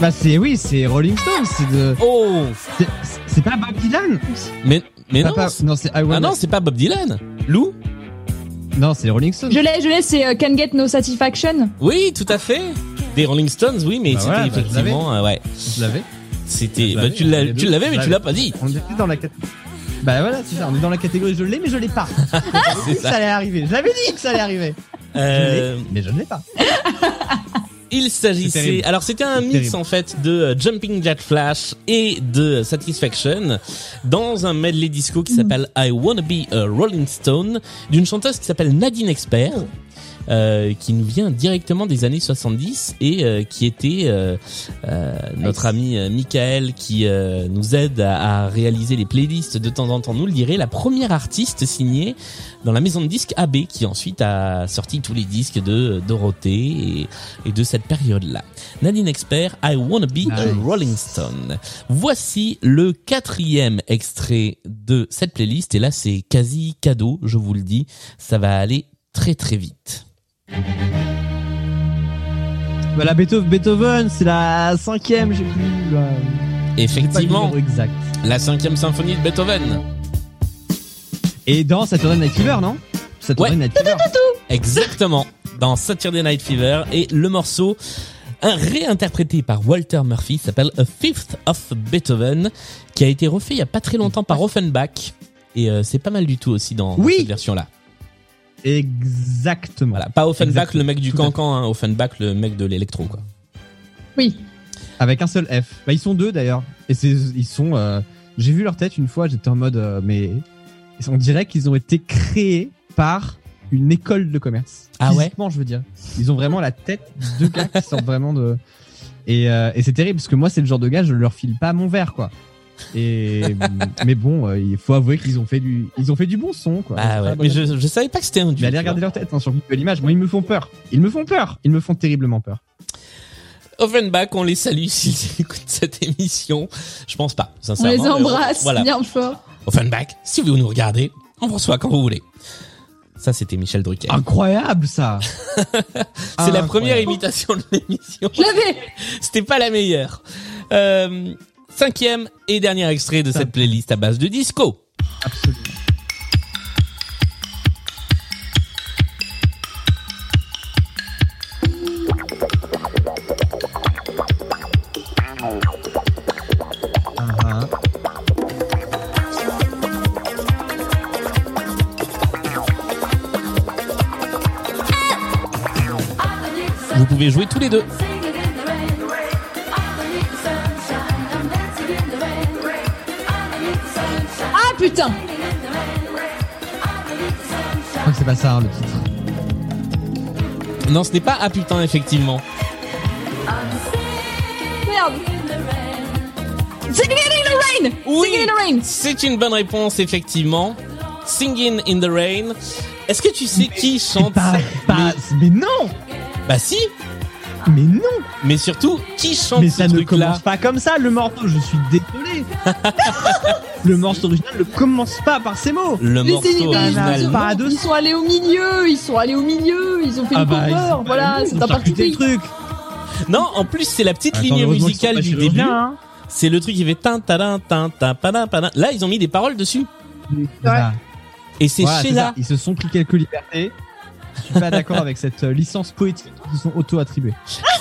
Speaker 2: Bah, c'est. Oui, c'est Rolling Stones, c'est de.
Speaker 1: oh,
Speaker 2: c'est- C'est pas Bob Dylan
Speaker 1: mais mais non,
Speaker 2: pas-
Speaker 1: c'est-
Speaker 2: non, c'est I
Speaker 1: ah
Speaker 2: Wanna-
Speaker 1: non, c'est pas Bob Dylan. Lou
Speaker 2: Non, c'est Rolling Stones.
Speaker 3: Je l'ai, je l'ai. C'est euh, Can Get No Satisfaction.
Speaker 1: Oui, tout à fait. Des Rolling Stones, oui, mais
Speaker 2: Bah
Speaker 1: c'était
Speaker 2: voilà, bah, je
Speaker 1: effectivement, euh, ouais,
Speaker 2: Je l'avais.
Speaker 1: C'était. Bah,
Speaker 2: l'avais,
Speaker 1: tu l'avais, mais tu l'as pas dit.
Speaker 2: On était dans la catégorie. Bah voilà, c'est ça, on est dans la catégorie je l'ai, mais je l'ai pas. [laughs] Ça.
Speaker 1: ça.
Speaker 2: allait arriver. J'avais dit que ça allait arriver.
Speaker 1: Euh,
Speaker 2: mais je ne l'ai pas. [laughs]
Speaker 1: Il s'agissait, alors c'était un mix
Speaker 2: terrible.
Speaker 1: en fait de euh, Jumping Jack Flash et de Satisfaction dans un medley disco qui s'appelle I Wanna Be a Rolling Stone d'une chanteuse qui s'appelle Nadine Expert. Euh, qui nous vient directement des années 70 et euh, qui était euh, euh, notre ami Michael qui euh, nous aide à, à réaliser les playlists de temps en temps nous le dirait la première artiste signée dans la maison de disques AB qui ensuite a sorti tous les disques de Dorothée et, et de cette période-là. Nadine Expert, I Wanna Be a. Rolling Stone. Voici le quatrième extrait de cette playlist et là c'est quasi cadeau, je vous le dis, ça va aller très très vite.
Speaker 2: Voilà, Beethoven, Beethoven c'est la cinquième, j'ai plus. pas le
Speaker 1: Effectivement,
Speaker 2: exact.
Speaker 1: la cinquième symphonie de Beethoven.
Speaker 2: Et dans Saturday Night Fever, non? Saturday
Speaker 1: Ouais.
Speaker 2: Night Fever.
Speaker 1: Exactement, dans Saturday Night Fever et le morceau un réinterprété par Walter Murphy s'appelle A Fifth of Beethoven qui a été refait il y a pas très longtemps par Offenbach et euh, c'est pas mal du tout aussi dans, cette version là.
Speaker 2: Exactement.
Speaker 1: Voilà, pas Offenbach
Speaker 2: Exactement.
Speaker 1: le mec du
Speaker 2: Tout
Speaker 1: cancan, hein, Offenbach le mec de l'électro quoi.
Speaker 3: Oui.
Speaker 2: Avec un seul F. Bah, ils sont deux d'ailleurs. Et c'est, ils sont. euh, J'ai vu leur tête une fois. J'étais en mode, euh, mais on dirait qu'ils ont été créés par une école de commerce.
Speaker 1: Ah ouais
Speaker 2: Physiquement, je veux dire. Ils ont vraiment la tête de gars qui sortent vraiment de. Et, euh, et c'est terrible parce que moi, c'est le genre de gars, je leur file pas mon verre, quoi. Et [laughs] mais bon, euh, il faut avouer qu'ils ont fait du, ils ont fait du bon son, quoi.
Speaker 1: Ah ouais, mais je, je savais pas que c'était un duo.
Speaker 2: Mais allez regarder leur tête hein, sur Google Images. Moi, ils me font peur. Ils me font peur. Ils me font terriblement peur.
Speaker 1: Offenbach, on les salue [laughs] s'ils écoutent cette émission. Je pense pas,
Speaker 3: On
Speaker 1: sincèrement.
Speaker 3: les
Speaker 1: mais
Speaker 3: embrasse
Speaker 1: Voilà.
Speaker 3: bien fort.
Speaker 1: Offenbach, si vous nous regardez, on vous reçoit quand vous voulez. Ça, c'était Michel Drucker.
Speaker 2: Incroyable ça. [laughs]
Speaker 1: C'est la première
Speaker 2: Incroyable.
Speaker 1: imitation de l'émission.
Speaker 3: Je l'avais
Speaker 1: C'était pas la meilleure. Euh, cinquième et dernier extrait de cette playlist à base de disco.
Speaker 2: Absolument.
Speaker 1: Vous pouvez jouer tous les deux.
Speaker 2: C'est pas ça hein, le titre.
Speaker 1: Non, ce n'est pas ah putain effectivement.
Speaker 3: Merde Singing in the rain
Speaker 1: Oui.
Speaker 3: Singing in the rain
Speaker 1: C'est une bonne réponse effectivement. Singing in the rain. Est-ce que tu sais qui chante
Speaker 2: Pas,
Speaker 1: ça
Speaker 2: pas, mais non,
Speaker 1: Bah si,
Speaker 2: mais non,
Speaker 1: mais surtout qui chante
Speaker 2: mais
Speaker 1: ce
Speaker 2: ça ne commence pas comme ça le morceau. Je suis désolé. [laughs] le morceau original ne commence pas par ces mots.
Speaker 1: Le
Speaker 3: Mais
Speaker 1: morceau
Speaker 3: c'est- mais
Speaker 1: original.
Speaker 3: ils, sont,
Speaker 2: Pas
Speaker 3: ils sont allés au milieu, ils sont allés au milieu, ils ont fait
Speaker 2: Ah
Speaker 3: une
Speaker 2: bah, ils
Speaker 3: cover,
Speaker 2: sont-
Speaker 3: voilà,
Speaker 2: ils
Speaker 3: c'est
Speaker 2: ont
Speaker 3: un parti
Speaker 2: le truc.
Speaker 1: Non, en plus c'est la petite
Speaker 2: Attends,
Speaker 1: musicale du début.
Speaker 2: hein.
Speaker 1: C'est le truc qui fait tin tin tin tin padin, padin. Là, ils ont mis des paroles dessus. Et c'est
Speaker 2: Voilà,
Speaker 1: Sheila.
Speaker 2: ça. Ils se sont pris quelques libertés. Je suis pas d'accord avec cette euh, licence poétique qu'ils se sont auto-attribués. [laughs]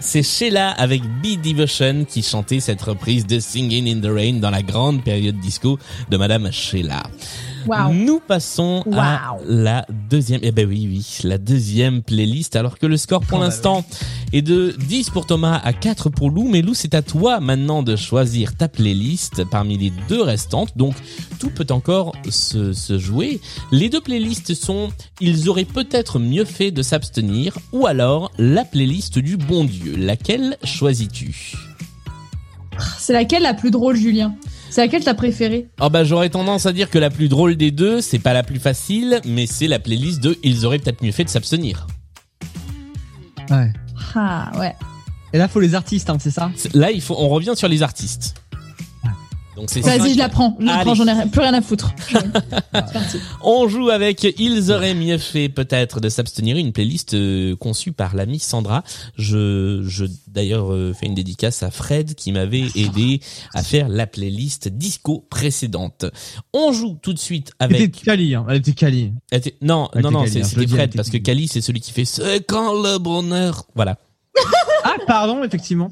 Speaker 2: C'est
Speaker 1: Sheila avec B Devotion qui chantait cette reprise de Singing in the Rain dans la grande période disco de Madame Sheila. Nous passons à la deuxième, eh ben oui, oui, la deuxième playlist, alors que le score pour
Speaker 2: Oh, bah
Speaker 1: l'instant est de 10 pour Thomas à 4 pour Lou, mais Lou, c'est à toi maintenant de choisir ta playlist parmi les deux restantes, donc tout peut encore se, se jouer. Les deux playlists sont Ils auraient peut-être mieux fait de s'abstenir, ou alors la playlist du bon Dieu. Laquelle choisis-tu?
Speaker 3: C'est laquelle la plus drôle, Julien? C'est laquelle t'as préférée?
Speaker 1: Oh bah j'aurais tendance à dire que la plus drôle des deux, c'est pas la plus facile, mais c'est la playlist de Ils auraient peut-être mieux fait de s'abstenir.
Speaker 2: Ouais.
Speaker 3: Ah ouais.
Speaker 2: Et là, faut les artistes, hein, c'est ça?
Speaker 1: C'est- Là, il faut, on revient sur les artistes. Donc c'est
Speaker 3: Vas-y, je la prends, je la prends, j'en ai plus rien à foutre. [laughs] C'est parti.
Speaker 1: On joue avec Ils auraient mieux fait peut-être de s'abstenir, une playlist euh, conçue par l'ami Sandra. Je, je d'ailleurs euh, fais une dédicace à Fred qui m'avait aidé à faire la playlist disco précédente. On joue tout de suite
Speaker 2: Elle était
Speaker 1: avec.
Speaker 2: Kali, hein. Elle était Kali.
Speaker 1: Elle était- Non,
Speaker 2: Elle
Speaker 1: non, non,
Speaker 2: hein,
Speaker 1: c'était Fred
Speaker 2: était
Speaker 1: parce que
Speaker 2: Kali.
Speaker 1: Kali c'est celui qui fait C'est quand le bonheur? Voilà,
Speaker 2: Ah, pardon, effectivement.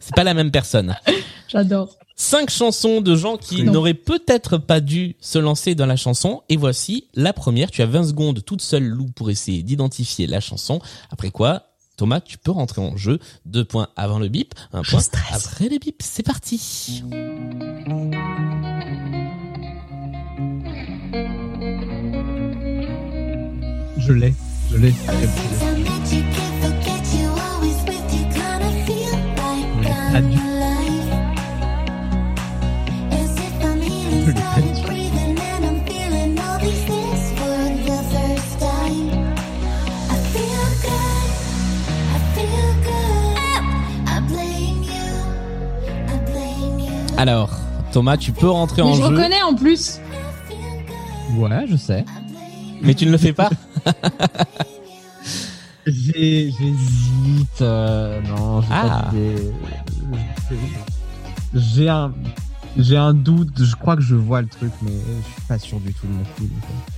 Speaker 1: c'est pas la même personne. [laughs]
Speaker 3: J'adore.
Speaker 1: Cinq chansons de gens qui n'auraient peut-être pas dû se lancer dans la chanson. Et voici la première. Tu as 20 secondes toute seule, Lou, pour essayer d'identifier la chanson. Après quoi, Thomas, tu peux rentrer en jeu. Deux points avant le bip, un point
Speaker 3: stresse.
Speaker 1: après le bip. C'est parti.
Speaker 2: Je l'ai. Je l'ai. Adieu. Je l'ai
Speaker 1: Alors, Thomas, tu peux rentrer
Speaker 3: Mais
Speaker 1: en
Speaker 3: je
Speaker 1: jeu,
Speaker 3: reconnais en plus.
Speaker 2: Ouais, je sais.
Speaker 1: mais tu ne le fais pas. [laughs]
Speaker 2: J'ai- J'hésite. euh, non, j'ai
Speaker 1: Ah.
Speaker 2: pas d'idée. J'ai un. J'ai un doute, je crois que je vois le truc, mais je suis pas sûr du tout de mon coup. donc, euh,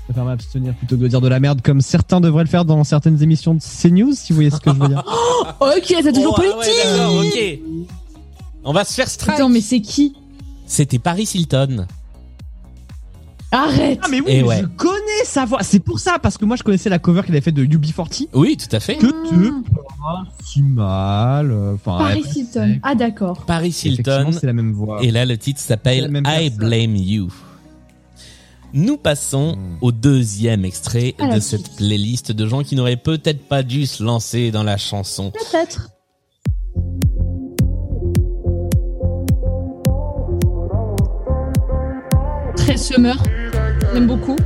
Speaker 2: Je préfère m'abstenir plutôt que de dire de la merde comme certains devraient le faire dans certaines émissions de CNews, si vous voyez ce que je veux dire. [laughs]
Speaker 3: Ok, t'as toujours
Speaker 1: Oh, ouais,
Speaker 3: politique.
Speaker 1: ok. On va se faire strike.
Speaker 3: Attends, mais c'est qui?
Speaker 1: C'était Paris Hilton.
Speaker 3: Arrête.
Speaker 2: Ah mais oui,
Speaker 1: Et
Speaker 2: mais
Speaker 1: ouais.
Speaker 2: je connais sa voix. C'est pour ça, parce que moi je connaissais la cover qu'il avait fait de UB40.
Speaker 1: Oui, tout à fait.
Speaker 2: Que te pas si mal. euh, Enfin,
Speaker 3: Paris
Speaker 2: après,
Speaker 3: Hilton. Ah d'accord.
Speaker 1: Paris
Speaker 2: effectivement,
Speaker 1: Hilton.
Speaker 2: c'est la même voix.
Speaker 1: Et là, le titre
Speaker 2: C'est
Speaker 1: s'appelle
Speaker 2: même
Speaker 1: I
Speaker 2: personne.
Speaker 1: Blame You. Nous passons
Speaker 2: Hmm.
Speaker 1: au deuxième extrait
Speaker 3: À la
Speaker 1: de
Speaker 3: suite.
Speaker 1: cette playlist de gens qui n'auraient peut-être pas dû se lancer dans la chanson.
Speaker 3: Peut-être. Très summer. On aime beaucoup.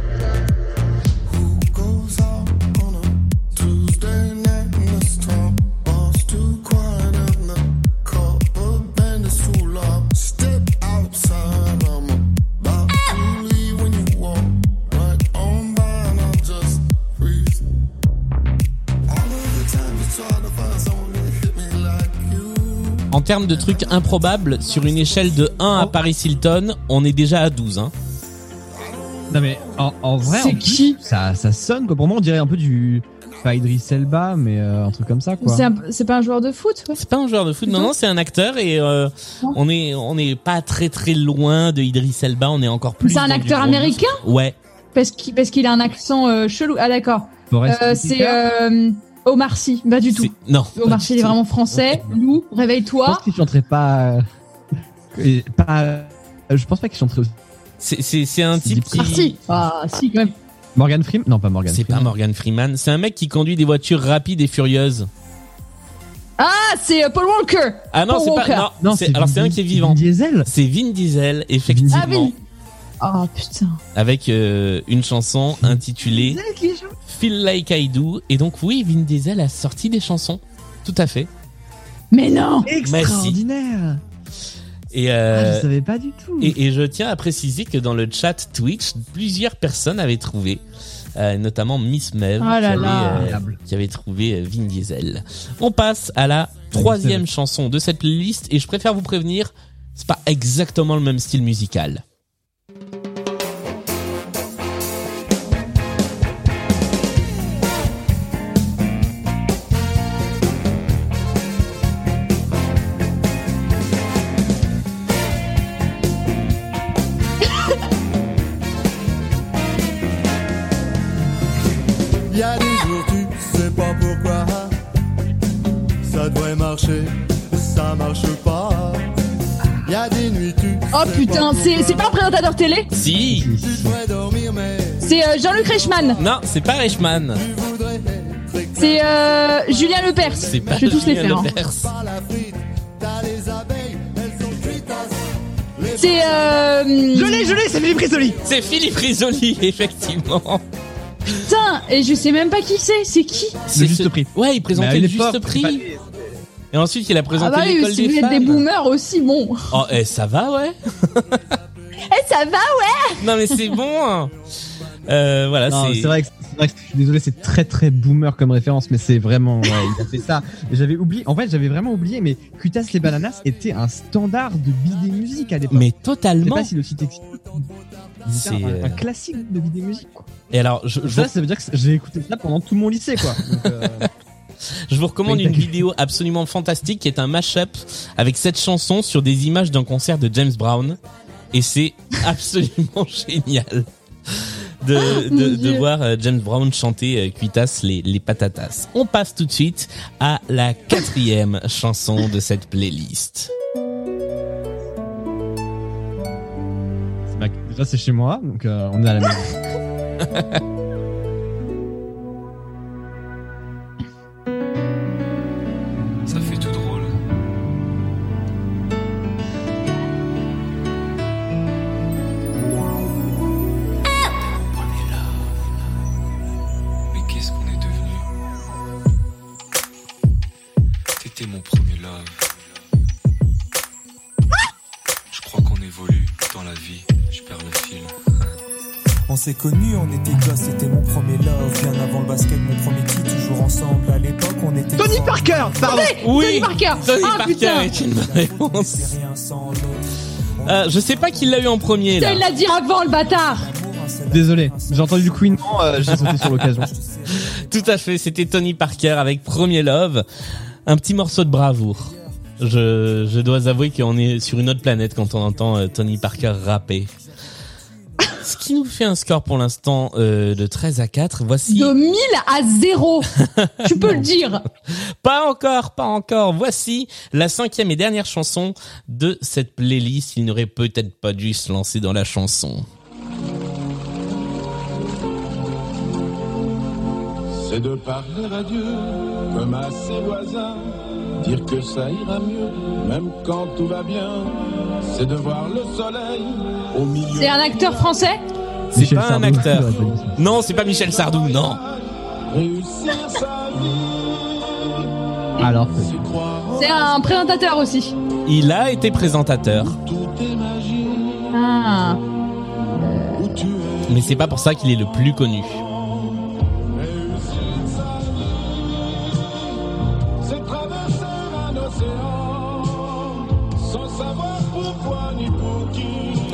Speaker 1: En termes de trucs improbables, sur une échelle de 1 à Paris Hilton, on est déjà à 12. Hein.
Speaker 2: Non mais en, en vrai,
Speaker 3: C'est qui
Speaker 2: ça, ça sonne quoi. Pour moi, on dirait un peu du pas Idris Elba, mais euh, un truc comme ça quoi.
Speaker 3: C'est un- c'est pas un joueur de foot ouais.
Speaker 1: C'est pas un joueur de foot, non,
Speaker 3: Non.
Speaker 1: c'est un acteur et euh, on est on n'est pas très très loin de Idris Elba, on est encore plus.
Speaker 3: C'est un acteur américain.
Speaker 1: Ouais.
Speaker 3: Parce qu'il parce qu'il a un accent euh, chelou. Ah d'accord. Euh, c'est euh, Omar Sy. Pas du tout.
Speaker 1: c'est- Non.
Speaker 3: Omar Sy il est vraiment français. Lou,
Speaker 2: Je pense
Speaker 3: réveille-toi.
Speaker 2: qu'il chanterait pas. euh, [laughs] pas. Je pense pas qu'il chanterait aussi.
Speaker 1: C'est un type qui.
Speaker 3: Ah si. Ah si quand même.
Speaker 2: Morgan Freeman? Non, pas Morgan
Speaker 1: C'est pas
Speaker 2: Freeman.
Speaker 1: Morgan Freeman, c'est un mec qui conduit des voitures rapides et furieuses.
Speaker 3: Ah c'est euh, Paul Walker.
Speaker 1: Ah non, c'est pas. Non, c'est alors c'est un qui est vivant.
Speaker 2: Vin Diesel.
Speaker 1: C'est Vin Diesel, effectivement,
Speaker 3: Ah oui. Oh putain.
Speaker 1: avec euh, une chanson intitulée Feel Like I Do. Et donc oui, Vin Diesel a sorti des chansons, tout à fait.
Speaker 3: Mais non.
Speaker 2: Extraordinaire.
Speaker 1: Et
Speaker 2: Ah,
Speaker 1: euh,
Speaker 2: je savais pas du tout.
Speaker 1: Et, et je tiens à préciser que dans le chat Twitch, plusieurs personnes avaient trouvé, euh, notamment Miss Mev,
Speaker 3: Oh là
Speaker 1: qui, avait,
Speaker 3: là.
Speaker 1: euh, qui avait trouvé euh, Vin Diesel. On passe à la troisième chanson de cette playlist et je préfère vous prévenir, c'est pas exactement le même style musical.
Speaker 7: Y a des jours tu sais pas pourquoi Ça devrait marcher, ça marche pas Y a des nuits tu
Speaker 3: Oh
Speaker 7: sais
Speaker 3: putain,
Speaker 7: pas
Speaker 3: c'est pas un présentateur télé?
Speaker 1: Si
Speaker 7: Tu devrais dormir mais
Speaker 3: C'est euh, Jean-Luc Reichmann.
Speaker 1: Non, c'est pas Reichmann.
Speaker 3: C'est euh, Julien Lepers.
Speaker 1: C'est pas
Speaker 3: Je vais tous les
Speaker 1: Julien
Speaker 3: faire. hein.
Speaker 1: Lepers.
Speaker 7: par la frite T'as les abeilles, elles sont cuitasses Les
Speaker 3: C'est euh,
Speaker 2: Je l'ai, je l'ai, c'est Philippe Risoli.
Speaker 1: C'est Philippe Risoli, [laughs] effectivement.
Speaker 3: Et je sais même pas qui c'est. C'est qui
Speaker 1: C'est
Speaker 2: Juste
Speaker 1: ce-
Speaker 2: prix.
Speaker 1: Ouais, il présentait le juste prix.
Speaker 2: pas
Speaker 1: Et ensuite, il a
Speaker 3: Ah
Speaker 1: présenté
Speaker 3: bah oui,
Speaker 1: l'école
Speaker 3: si
Speaker 1: des
Speaker 3: vous êtes des boomers aussi, bon.
Speaker 1: Oh, eh, ça va, ouais. [laughs]
Speaker 3: Eh ça va ouais.
Speaker 1: Non, mais c'est bon. hein. Euh, voilà, c'est.
Speaker 2: vrai que vrai que je suis désolé, c'est très très boomer comme référence, mais c'est vraiment ouais, il a fait ça. J'avais oublié, en fait, j'avais vraiment oublié, mais Cutas les bananas était un standard de bidé musique à l'époque.
Speaker 1: Mais
Speaker 2: Je sais
Speaker 1: totalement.
Speaker 2: pas si le site existe.
Speaker 1: C'est,
Speaker 2: un,
Speaker 1: euh,
Speaker 2: un classique de bidé musique. Quoi.
Speaker 1: Et alors, je, je,
Speaker 2: Ça, ça veut dire que j'ai écouté ça pendant tout mon lycée, quoi. Donc, euh, [laughs]
Speaker 1: je vous recommande une vidéo absolument fantastique qui est un mashup avec cette chanson sur des images d'un concert de James Brown. Et c'est [laughs] absolument génial de, de,
Speaker 3: mon
Speaker 1: de
Speaker 3: Dieu.
Speaker 1: voir euh, James Brown chanter euh, Cuitas les, les patatas. On passe tout de suite à la quatrième chanson de cette playlist.
Speaker 2: déjà c'est chez moi, donc euh, on est à la maison. [laughs]
Speaker 8: T'étais mon premier love. Je crois qu'on évolue dans la vie. Je perds le fil.
Speaker 9: On s'est connus, on était gosses, c'était mon premier love. Bien avant le basket, mon premier titre, toujours ensemble. À l'époque, on était.
Speaker 2: Tony. Parker, pardon.
Speaker 3: Tony Parker.
Speaker 1: Tony
Speaker 3: ah
Speaker 1: Parker
Speaker 3: putain.
Speaker 1: est une bonne réponse. Euh, je sais pas qui l'a eu en premier là.
Speaker 3: il l'a dit avant le bâtard.
Speaker 2: Désolé, j'ai entendu le Queen, non, euh, j'ai sauté sur l'occasion. [laughs]
Speaker 1: Tout à fait, c'était Tony Parker avec Premier Love, un petit morceau de bravoure. Je, je dois avouer qu'on est sur une autre planète quand on entend euh, Tony Parker rapper. Ce qui nous fait un score pour l'instant euh, de 13 à 4. Voici
Speaker 3: De 1000 à 0. [laughs] tu peux le dire.
Speaker 1: pas encore, pas encore. Voici la cinquième et dernière chanson de cette playlist. Il n'aurait peut-être pas dû se lancer dans la chanson.
Speaker 10: C'est de parler à Dieu comme à ses voisins, dire que ça ira mieux, même quand tout va bien. C'est de voir le soleil au milieu.
Speaker 3: C'est un acteur français
Speaker 1: C'est pas un
Speaker 2: Sardou,
Speaker 1: acteur.
Speaker 2: dit ça.
Speaker 1: Non, c'est pas Michel Sardou, non.
Speaker 10: Réussir sa vie,
Speaker 2: Alors,
Speaker 10: c'est
Speaker 3: un présentateur aussi.
Speaker 1: Il a été présentateur,
Speaker 3: Ah.
Speaker 1: mais c'est pas pour ça qu'il est le plus connu.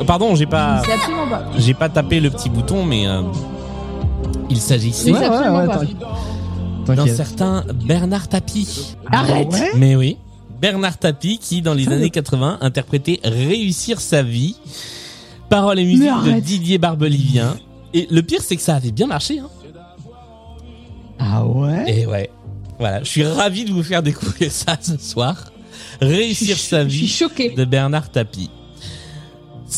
Speaker 1: Pardon, j'ai pas,
Speaker 3: C'est absolument pas.
Speaker 1: j'ai pas tapé le petit bouton, mais euh, il s'agissait d'un certain Bernard Tapie.
Speaker 3: Arrête
Speaker 1: Mais oui, Bernard Tapie qui, dans les années 80, interprétait Réussir sa vie. Paroles et musique de. Didier Barbelivien. Et le pire, c'est que ça avait bien marché. Hein.
Speaker 2: Ah ouais?
Speaker 1: Et ouais, voilà, je suis ravi de vous faire découvrir ça ce soir. Réussir sa
Speaker 3: Je suis
Speaker 1: vie
Speaker 3: choquée.
Speaker 1: de Bernard Tapie.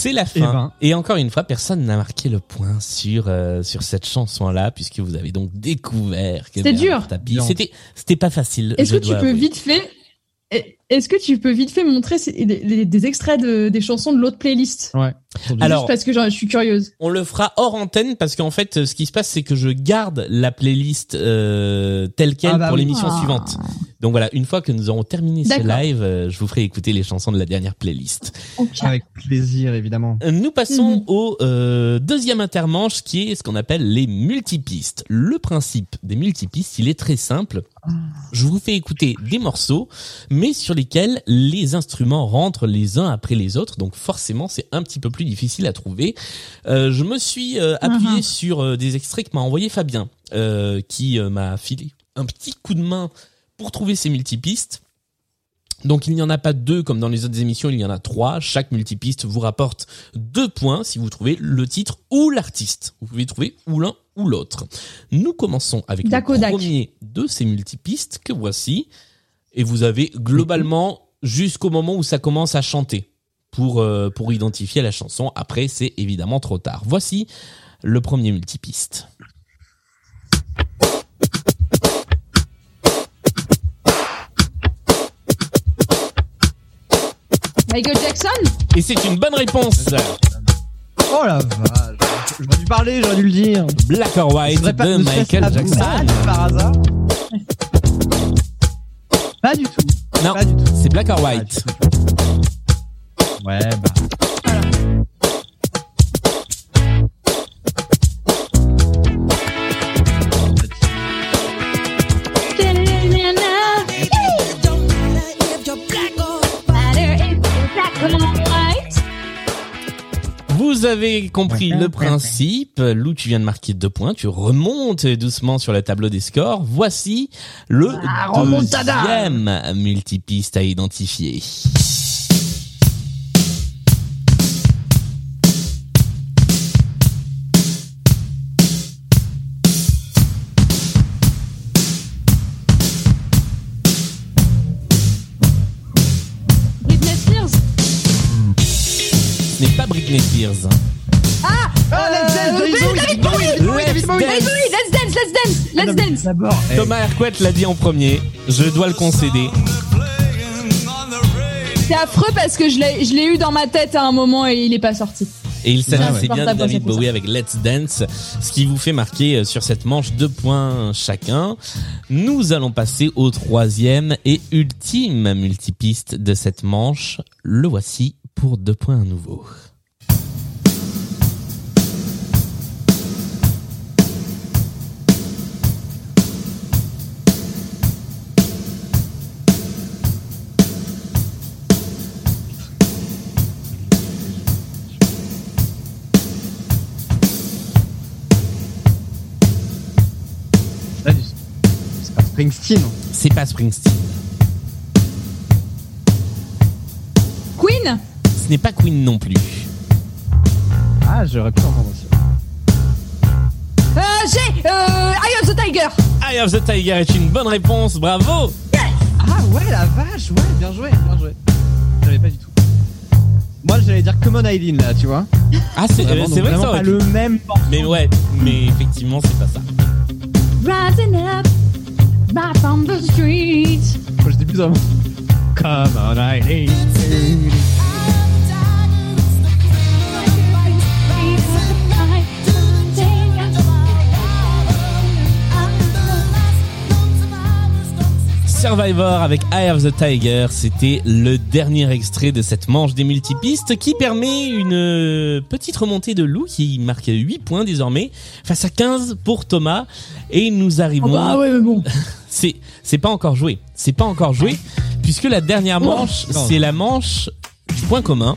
Speaker 1: C'est la
Speaker 2: Eh
Speaker 1: fin.
Speaker 2: ben.
Speaker 1: Et encore une fois, personne n'a marqué le point sur euh, sur cette chanson-là, puisque vous avez donc découvert que
Speaker 3: C'était dur.
Speaker 1: C'était c'était pas facile.
Speaker 3: Est-ce que tu peux
Speaker 1: avouer.
Speaker 3: vite fait est-ce que tu peux vite fait montrer des, des- des extraits de, des chansons de l'autre playlist?
Speaker 2: Ouais.
Speaker 1: Alors-
Speaker 3: Juste parce que je suis curieuse.
Speaker 1: On le fera hors antenne parce qu'en fait, euh, ce qui se passe, c'est que je garde la playlist euh, telle quelle
Speaker 2: Ah bah
Speaker 1: pour
Speaker 2: oui.
Speaker 1: l'émission
Speaker 3: Ah.
Speaker 1: suivante. Donc voilà, une fois que nous aurons terminé ce live, euh, je vous ferai écouter les chansons de la dernière playlist.
Speaker 2: Avec plaisir, évidemment.
Speaker 1: Nous passons
Speaker 3: Mhm.
Speaker 1: au euh, deuxième intermanche qui est ce qu'on appelle les multipistes. Le principe des multipistes, il est très simple. Je vous fais écouter des morceaux, mais sur lesquels les instruments rentrent les uns après les autres, donc forcément c'est un petit peu plus difficile à trouver. Euh, je me suis euh, appuyé
Speaker 3: Mhm.
Speaker 1: sur euh, des extraits que m'a envoyé Fabien, qui m'a filé un petit coup de main pour trouver ces multipistes. Donc il n'y en a pas deux comme dans les autres émissions, il y en a trois. Chaque multipiste vous rapporte deux points si vous trouvez le titre ou l'artiste. Vous pouvez trouver ou l'un ou l'autre. Nous commençons avec le premier de ces multipistes que voici. Et vous avez globalement jusqu'au moment où ça commence à chanter pour, euh, pour identifier la chanson. Après, c'est évidemment trop tard. Voici le premier multipiste.
Speaker 3: Michael Jackson?
Speaker 1: Et c'est une bonne réponse.
Speaker 2: Oh la vache. J'aurais dû parler, j'aurais dû le dire.
Speaker 1: Black or White de Michael
Speaker 2: pas
Speaker 1: Jackson.
Speaker 2: Par hasard. Pas du tout.
Speaker 1: Non,
Speaker 2: Pas du tout.
Speaker 1: c'est Black or White.
Speaker 2: Ouais, bah.
Speaker 1: Vous avez compris le principe. Lou, tu viens de marquer deux points. Tu remontes doucement sur le tableau des scores. Voici le
Speaker 3: Ah,
Speaker 1: deuxième multipiste à identifier.
Speaker 3: Britney Spears.
Speaker 2: Oh, let's dance, David Bowie, David Bowie, David Bowie, David Bowie.
Speaker 1: Let's
Speaker 3: dance, let's dance, let's dance
Speaker 2: D'abord, eh,
Speaker 1: Thomas Hercouet l'a dit en premier. Je dois le concéder.
Speaker 3: C'est affreux parce que je l'ai je l'ai eu dans ma tête à un moment et il est pas sorti.
Speaker 1: Et il s'agissait bien de David. Bowie avec Let's Dance, ce qui vous fait marquer euh, sur cette manche deux points chacun. Nous allons passer au troisième et ultime multipiste de cette manche. Le voici pour deux points à nouveau.
Speaker 2: Springsteen.
Speaker 1: C'est pas Springsteen.
Speaker 3: Queen
Speaker 1: Ce n'est pas Queen non plus.
Speaker 2: Ah, j'aurais pu l'entendre aussi.
Speaker 3: euh, J'ai euh, Eye of the Tiger
Speaker 1: Eye of the Tiger est une bonne réponse, bravo
Speaker 2: Ah ouais, la vache, ouais, bien joué, bien joué. J'avais pas du tout. Moi, j'allais dire Common Eileen, là, tu vois.
Speaker 1: Ah, c'est euh, vrai que
Speaker 2: vraiment
Speaker 1: ça
Speaker 2: pas le même.
Speaker 1: Mais ouais, mais effectivement, c'est pas ça.
Speaker 3: Rising up Back on the street
Speaker 2: Moi, j'étais plus vraiment. Common Eileen.
Speaker 1: Survivor avec Eye of the Tiger, c'était le dernier extrait de cette manche des multipistes qui permet une euh, petite remontée de Lou qui marque 8 points désormais face à 15 pour Thomas et nous
Speaker 3: Oh
Speaker 1: arrivons
Speaker 3: bah ouais mais bon [laughs]
Speaker 1: c'est c'est pas encore joué. C'est pas encore joué puisque la dernière manche, c'est la manche du point commun.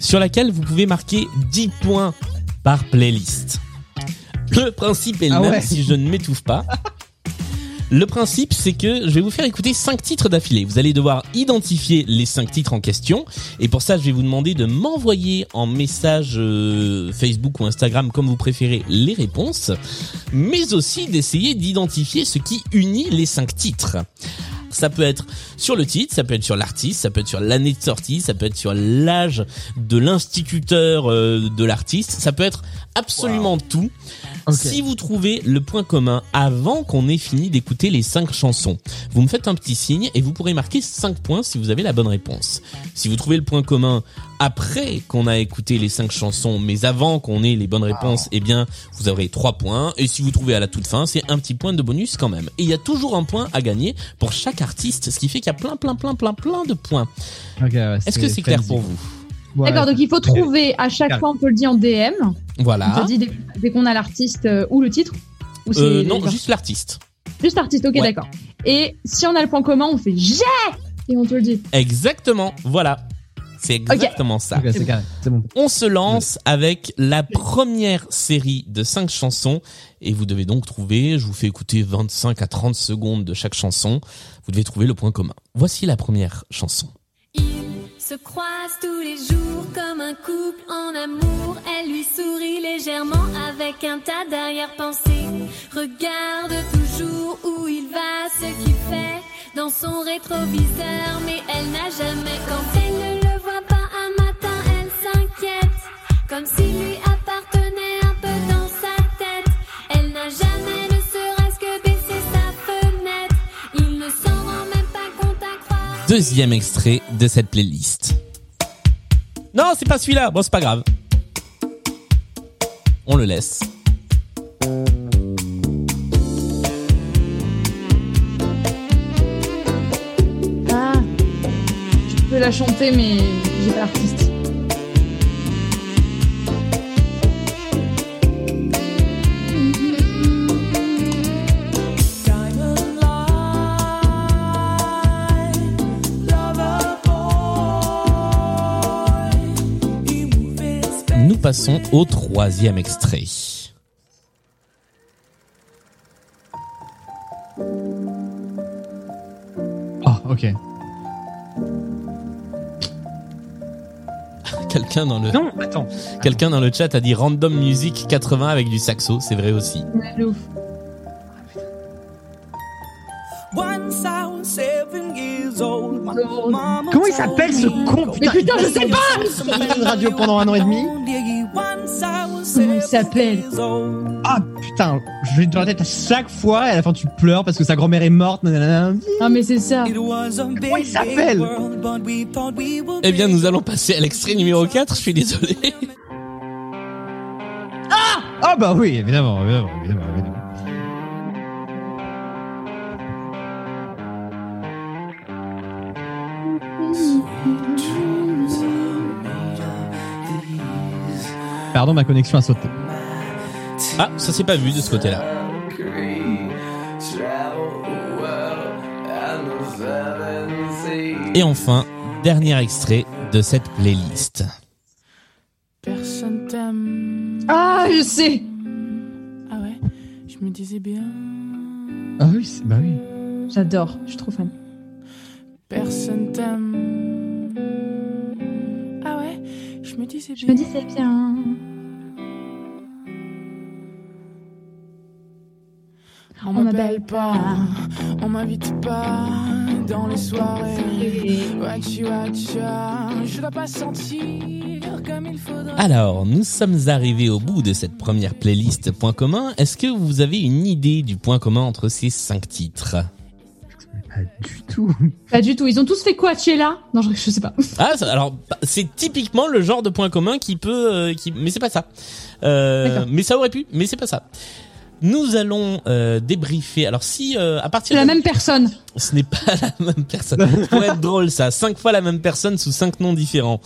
Speaker 1: sur laquelle vous pouvez marquer 10 points par playlist. Le principe est le
Speaker 2: Ah
Speaker 1: même
Speaker 2: ouais.
Speaker 1: si je ne m'étouffe pas. [laughs] Le principe, c'est que je vais vous faire écouter cinq titres d'affilée. Vous allez devoir identifier les cinq titres en question. Et pour ça, je vais vous demander de m'envoyer en message euh, Facebook ou Instagram, comme vous préférez, les réponses. Mais aussi d'essayer d'identifier ce qui unit les cinq titres. Ça peut être sur le titre, ça peut être sur l'artiste, ça peut être sur l'année de sortie, ça peut être sur l'âge de l'instituteur euh, de l'artiste, ça peut être absolument tout. Si vous trouvez le point commun avant qu'on ait fini d'écouter les cinq chansons, vous me faites un petit signe et vous pourrez marquer 5 points si vous avez la bonne réponse. Si vous trouvez le point commun après qu'on a écouté les cinq chansons, mais avant qu'on ait les bonnes réponses, eh bien, vous aurez 3 points. Et si vous trouvez à la toute fin, c'est un petit point de bonus quand même. Et il y a toujours un point à gagner pour chaque artiste, ce qui fait qu'il y a plein, plein, plein, plein, plein de points.
Speaker 2: Ouais,
Speaker 1: Est-ce que c'est clair pour vous
Speaker 3: D'accord, donc il faut trouver à chaque fois, on peut le dire en DM. On
Speaker 1: Voilà.
Speaker 3: te dit dès, dès qu'on a l'artiste euh, ou le titre. Ou
Speaker 1: Euh, non, juste l'artiste.
Speaker 3: juste artiste, ok,
Speaker 1: Ouais.
Speaker 3: d'accord. Et si on a le point commun, on fait j'ai et on te le dit.
Speaker 1: Exactement. Voilà. C'est exactement ça.
Speaker 2: Ok, c'est carré, c'est bon.
Speaker 1: On se lance avec la première série de 5 chansons et vous devez donc trouver, je vous fais écouter 25 à 30 secondes de chaque chanson, vous devez trouver le point commun. Voici la première chanson.
Speaker 6: Ils se croisent tous les jours comme un couple en amour. Elle lui sourit légèrement avec un tas d'arrière-pensées. Regarde toujours où il va, ce qu'il fait dans son rétroviseur. Mais elle n'a jamais, quand elle le Comme s'il lui appartenait un peu dans sa tête. Elle n'a jamais, ne serait-ce que baissé sa fenêtre. Il ne s'en rend même pas compte à croire.
Speaker 1: Deuxième extrait de cette playlist. Non, c'est pas celui-là. Bon, c'est pas grave. On le laisse.
Speaker 3: Ah, je peux la chanter, mais j'ai pas l'artiste.
Speaker 1: Passons au troisième extrait.
Speaker 2: Ah, ok. [laughs]
Speaker 1: Quelqu'un dans le
Speaker 2: Non, attends.
Speaker 1: quelqu'un dans le chat a dit random music 80 avec du saxo, c'est vrai aussi.
Speaker 3: Ouais,
Speaker 2: Comment il s'appelle ce con
Speaker 3: Mais putain, je sais pas
Speaker 2: de radio pendant un an et demi.
Speaker 3: Comment il s'appelle.
Speaker 2: Ah putain, je l'ai dans la tête à chaque fois et à la fin tu pleures parce que sa grand-mère est morte. nanana.
Speaker 3: Ah, mais c'est ça.
Speaker 2: Comment il s'appelle
Speaker 1: Eh bien, nous allons passer à l'extrait numéro 4, je suis désolé.
Speaker 2: Ah bah oui, évidemment, évidemment, évidemment. évidemment. Pardon, ma connexion a sauté.
Speaker 1: Ah, ça s'est pas vu de ce côté-là. Et enfin, dernier extrait de cette playlist.
Speaker 11: Personne t'aime.
Speaker 3: Ah, je sais.
Speaker 11: Ah ouais, je me disais bien.
Speaker 2: Ah oui, c'est- bah oui.
Speaker 3: J'adore, je suis trop fan.
Speaker 11: Personne t'aime. Me disais
Speaker 3: Je
Speaker 11: bien.
Speaker 3: me disais bien.
Speaker 11: On m'appelle pas, on m'invite pas dans les soirées. Je dois pas sentir comme il faudrait.
Speaker 1: Alors, nous sommes arrivés au bout de cette première playlist point commun. Est-ce que vous avez une idée du point commun entre ces cinq titres?
Speaker 2: Pas du tout.
Speaker 3: Pas du tout. Ils ont tous fait Coachella Non, je, je sais pas.
Speaker 1: Ah, ça- alors c'est typiquement le genre de point commun qui peut, euh, qui, mais c'est pas ça. Euh, mais ça aurait pu, mais c'est pas ça. Nous allons euh, débriefer. Alors si euh, à partir
Speaker 3: C'est la
Speaker 1: de-
Speaker 3: même personne. [laughs]
Speaker 1: ce n'est pas la même personne. Ça pourrait être drôle ça. Cinq fois la même personne sous cinq noms différents.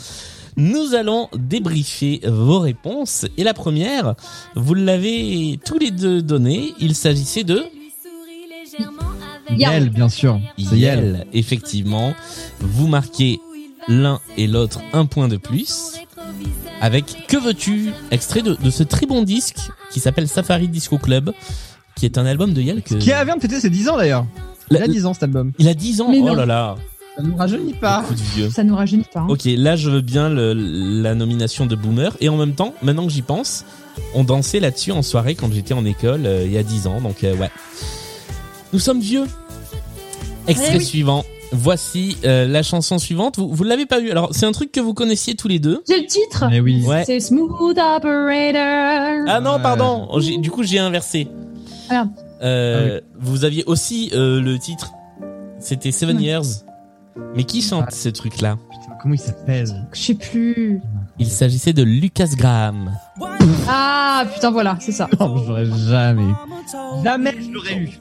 Speaker 1: Nous allons débriefer vos réponses. Et la première, vous l'avez tous les deux donné. Il s'agissait de
Speaker 2: Yel, bien sûr. Yel.
Speaker 1: Yel. Effectivement, vous marquez l'un et l'autre un point de plus. avec Que veux-tu? Extrait de, de ce très bon disque qui s'appelle Safari Disco Club, qui est un album de Yel que...
Speaker 2: Qui vient de fêter ses 10 ans d'ailleurs. Il a 10 ans cet album.
Speaker 1: Il a 10 ans?
Speaker 3: Mais
Speaker 1: Oh
Speaker 3: non.
Speaker 1: là là
Speaker 2: Ça nous rajeunit pas.
Speaker 3: Ça nous rajeunit pas. hein.
Speaker 1: Ok, là je veux bien le- la nomination de Boomer. Et en même temps, maintenant que j'y pense, on dansait là-dessus en soirée quand j'étais en école euh, il y a 10 ans. Donc euh, ouais. Nous sommes vieux. Extrait
Speaker 3: Eh oui.
Speaker 1: suivant. Voici euh, la chanson suivante. Vous, vous l'avez pas eu. Alors c'est un truc que vous connaissiez tous les deux.
Speaker 3: J'ai le titre.
Speaker 2: Mais oui.
Speaker 1: Ouais.
Speaker 3: C'est Smooth Operator.
Speaker 1: Ah non,
Speaker 2: Ouais.
Speaker 1: pardon. Oh, j'ai- Du coup j'ai inversé.
Speaker 3: Ah, merde.
Speaker 1: Euh, Vous aviez aussi euh, le titre. C'était Seven
Speaker 3: Ouais.
Speaker 1: Years. Mais qui chante ce truc-là?
Speaker 2: Comment il s'appelle
Speaker 3: Je sais plus.
Speaker 1: Il s'agissait de Lucas Graham.
Speaker 3: Ah putain voilà, c'est ça.
Speaker 2: Non, j'aurais jamais. Jamais je l'aurais eu.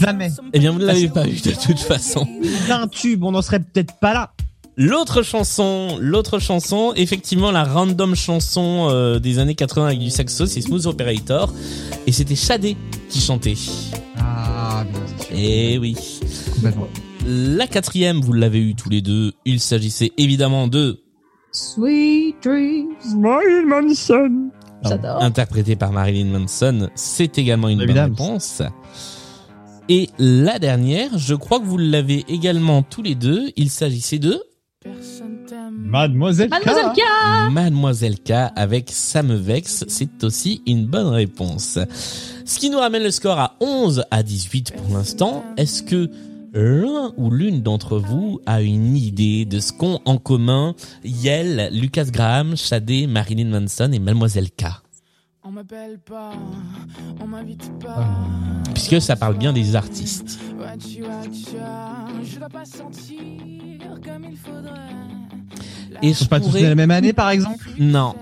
Speaker 2: Jamais.
Speaker 1: Eh bien, vous ne l'avez pas eu de toute façon.
Speaker 2: Un tube, on n'en serait peut-être pas là.
Speaker 1: L'autre chanson, l'autre chanson, effectivement la random chanson euh, des années 80 avec du saxo, c'est Smooth Operator, et c'était Shadé qui chantait.
Speaker 2: Ah, bien sûr.
Speaker 1: Eh oui.
Speaker 2: Complètement.
Speaker 1: La quatrième, vous l'avez eu tous les deux. Il s'agissait évidemment de
Speaker 3: Sweet Dreams.
Speaker 2: Marilyn Manson.
Speaker 3: J'adore.
Speaker 1: interprété par Marilyn Manson. C'est également une bonne réponse. Et la dernière, je crois que vous l'avez également tous les deux. Il s'agissait de.
Speaker 2: Mademoiselle K.
Speaker 3: Mademoiselle K.
Speaker 1: Mademoiselle K avec Ça me vexe, c'est aussi une bonne réponse. Ce qui nous ramène le score à 11 à 18 pour l'instant. Est-ce que l'un ou l'une d'entre vous a une idée de ce qu'ont en commun Yel, Lucas Graham, Shadé, Marilyn Manson et Mademoiselle K
Speaker 11: On m'appelle pas, on m'invite pas.
Speaker 2: Ah.
Speaker 1: Puisque ça parle bien des artistes.
Speaker 11: Watcha, watcha, je dois pas sentir comme il faudrait.
Speaker 1: Et
Speaker 2: Ils
Speaker 1: je
Speaker 2: sont pas tous
Speaker 1: pourrais...
Speaker 2: la même année, par exemple?
Speaker 1: Non.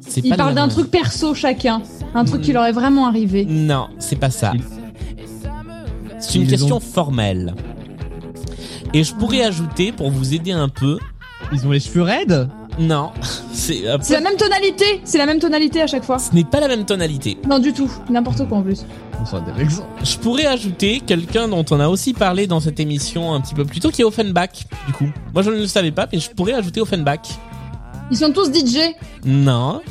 Speaker 1: C'est
Speaker 3: Il
Speaker 1: pas
Speaker 3: parle
Speaker 1: le
Speaker 3: d'un truc perso chacun. Un truc qui leur est vraiment arrivé.
Speaker 1: Non, c'est pas ça. C'est une
Speaker 2: Ils
Speaker 1: question
Speaker 2: ont-
Speaker 1: formelle. Et je pourrais ajouter, pour vous aider un peu,
Speaker 2: Ils ont les cheveux raides
Speaker 1: non, [laughs] c'est peu-
Speaker 3: la même tonalité. C'est la même tonalité à chaque fois.
Speaker 1: ce n'est pas la même tonalité.
Speaker 3: Non du tout. N'importe quoi en plus.
Speaker 2: On s'en des exemples.
Speaker 1: Je pourrais ajouter quelqu'un dont on a aussi parlé dans cette émission un petit peu plus tôt, qui est Offenbach, du coup. Moi, je ne le savais pas, mais je pourrais ajouter Offenbach.
Speaker 3: Ils sont tous DJ.
Speaker 1: Non,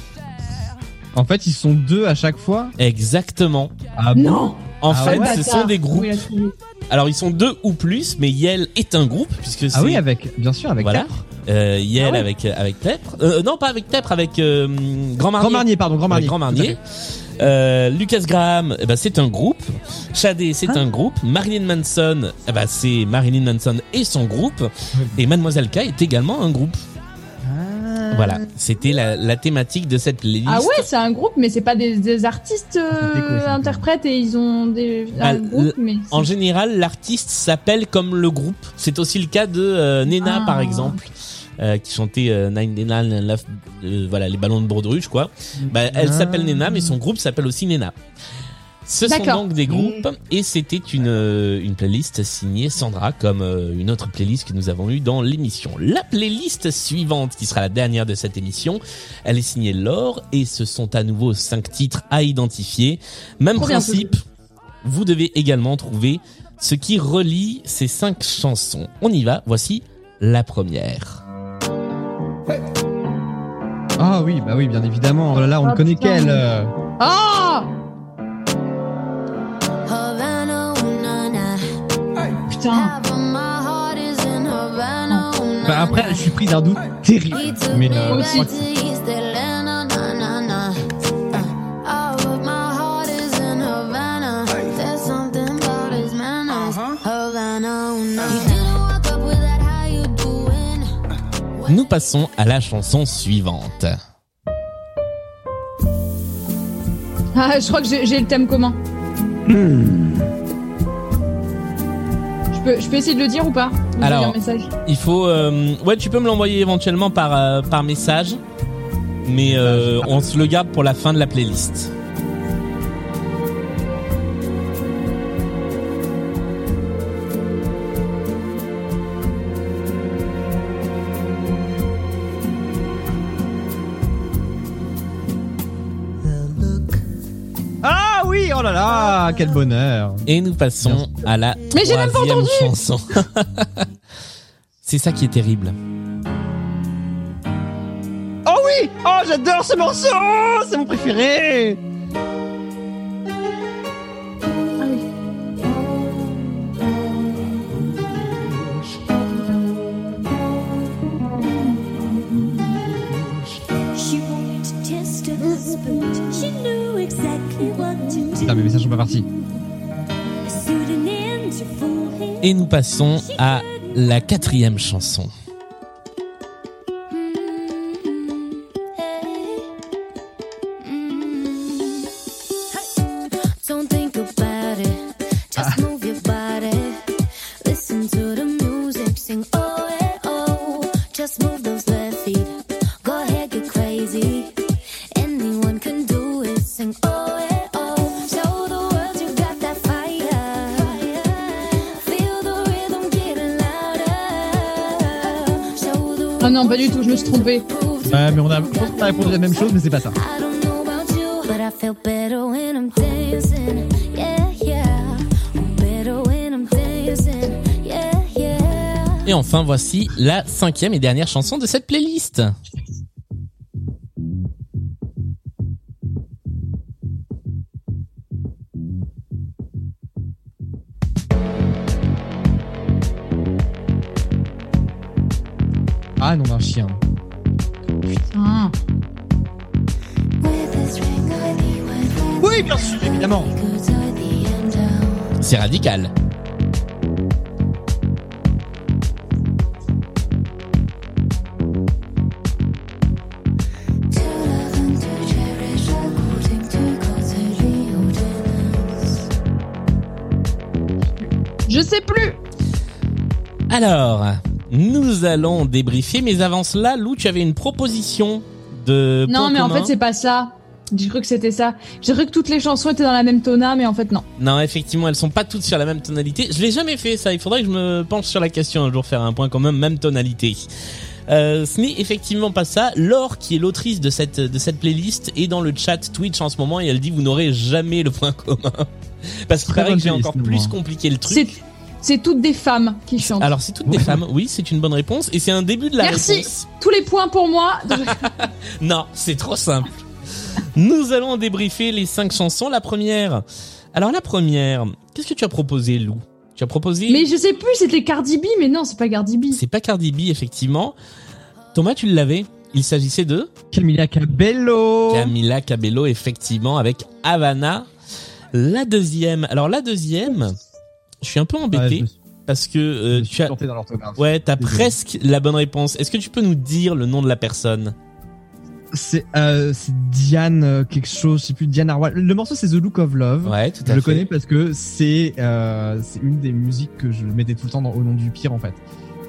Speaker 2: En fait, ils sont deux à chaque fois.
Speaker 1: exactement.
Speaker 2: Ah
Speaker 3: Non.
Speaker 1: En
Speaker 2: Ah
Speaker 1: fait,
Speaker 2: ouais
Speaker 1: ce sont des groupes. Alors, ils sont deux ou plus, mais Yel est un groupe, puisque c'est...
Speaker 2: Ah oui, avec, bien sûr, avec
Speaker 1: voilà.
Speaker 2: Tepre.
Speaker 1: Euh, Yel
Speaker 3: Ah ouais.
Speaker 1: avec avec Tepre. Euh, non, pas avec Tepre, avec euh, Grand Marnier.
Speaker 2: Grand Marnier, pardon, Grand Marnier.
Speaker 1: Grand Marnier. Euh, Lucas Graham, eh ben, c'est un groupe. Shadé, c'est
Speaker 2: Ah.
Speaker 1: un groupe. Marilyn Manson, eh ben, c'est Marilyn Manson et son groupe. Et Mademoiselle K est également un groupe.
Speaker 2: Ah.
Speaker 1: Voilà, c'était la, la thématique de cette playlist.
Speaker 3: Ah ouais, c'est un groupe, mais c'est pas des, des artistes euh, interprètes et ils ont des un
Speaker 1: Ah,
Speaker 3: groupe,
Speaker 1: l-
Speaker 3: mais
Speaker 1: En général, l'artiste s'appelle comme le groupe. C'est aussi le cas de euh, Nena,
Speaker 3: Ah.
Speaker 1: par exemple. euh, qui chantait euh, Nine Nena, Nine Love, euh, voilà les ballons de baudruche quoi. Bah, elle
Speaker 2: Ah.
Speaker 1: s'appelle Nena, mais son groupe s'appelle aussi Nena. Ce sont donc des groupes et c'était une euh, une playlist signée Sandra comme euh, une autre playlist que nous avons eue dans l'émission. La playlist suivante qui sera la dernière de cette émission, elle est signée Laure et ce sont à nouveau cinq titres à identifier. Même
Speaker 3: Trop bien,
Speaker 1: principe. Vous devez également trouver ce qui relie ces cinq chansons. On y va. Voici la première.
Speaker 2: Ah oui, bah oui, bien évidemment. Oh là là, on ne connaît qu'elle. euh.
Speaker 3: Ah Putain.
Speaker 2: Bah après, je suis pris d'un doute terrible. Mais euh,
Speaker 3: aussi.
Speaker 2: je crois que-
Speaker 1: Nous passons à la chanson suivante.
Speaker 3: Ah, je crois que j'ai j'ai le thème commun. Je peux, je peux essayer de le dire ou pas? Vous
Speaker 1: Alors.
Speaker 3: avez un message?
Speaker 1: Il faut, euh, ouais, tu peux me l'envoyer éventuellement par euh, par message, mais euh, on se le garde pour la fin de la playlist.
Speaker 2: Oh là là, quel bonheur.
Speaker 1: Et nous passons à la
Speaker 3: Mais j'ai même pas
Speaker 1: troisième
Speaker 3: entendu
Speaker 1: chanson. [laughs] C'est ça qui est terrible.
Speaker 2: Oh oui Oh, j'adore ce morceau C'est mon préféré
Speaker 3: oui.
Speaker 6: She wanted to test us, but she knew exactly what
Speaker 2: Putain, mes messages sont pas partis.
Speaker 1: Et nous passons à la quatrième chanson.
Speaker 3: Trompée.
Speaker 2: Ouais, mais on a, je pense qu'on a répondu la même chose, mais c'est pas ça.
Speaker 1: Et enfin, voici la cinquième et dernière chanson de cette playlist. Allons débriefer, mais avant cela, Lou, tu avais une proposition de
Speaker 3: Non,
Speaker 1: point
Speaker 3: mais en fait, c'est pas ça. J'ai cru que c'était ça. J'ai cru que toutes les chansons étaient dans la même tona, mais en fait, non.
Speaker 1: Non, effectivement, elles sont pas toutes sur la même tonalité. Je l'ai jamais fait ça. Il faudrait que je me penche sur la question un jour, faire un point commun, même tonalité. Euh, ce n'est effectivement pas ça. Laure, qui est l'autrice de cette de cette playlist, est dans le chat Twitch en ce moment et elle dit vous n'aurez jamais le point commun [laughs] parce qu'il
Speaker 2: Très
Speaker 1: paraît que j'ai encore plus
Speaker 2: hein.
Speaker 1: compliqué le
Speaker 3: C'est,
Speaker 1: truc.
Speaker 3: C'est toutes des femmes qui chantent.
Speaker 1: Alors c'est toutes des femmes. Oui, c'est une bonne réponse et c'est un début de la
Speaker 3: Merci.
Speaker 1: réponse.
Speaker 3: Tous les points pour moi. [laughs]
Speaker 1: Non, c'est trop simple. Nous allons débriefer les cinq chansons. La première. Alors la première, qu'est-ce que tu as proposé, Lou? Tu as proposé.
Speaker 3: mais je sais plus, c'était Cardi B, mais non, c'est pas Cardi B.
Speaker 1: C'est pas Cardi B, effectivement. Thomas, tu l'avais. Il s'agissait de
Speaker 2: Camila Cabello.
Speaker 1: Camila Cabello, effectivement, avec Havana. La deuxième. Alors la deuxième, je suis un peu embêté
Speaker 2: me
Speaker 1: parce que euh,
Speaker 2: me
Speaker 1: tu as.
Speaker 2: planté dans l'orthographe.
Speaker 1: Ouais, t'as presque la bonne réponse. Est-ce que tu peux nous dire le nom de la personne?
Speaker 2: C'est euh, c'est Diane euh, quelque chose, je sais plus Diane Arwal. Le morceau c'est The Look of Love.
Speaker 1: Ouais, tout à
Speaker 2: je le
Speaker 1: fait.
Speaker 2: connais parce que c'est euh, c'est une des musiques que je mettais tout le temps dans, au nom du pire en fait.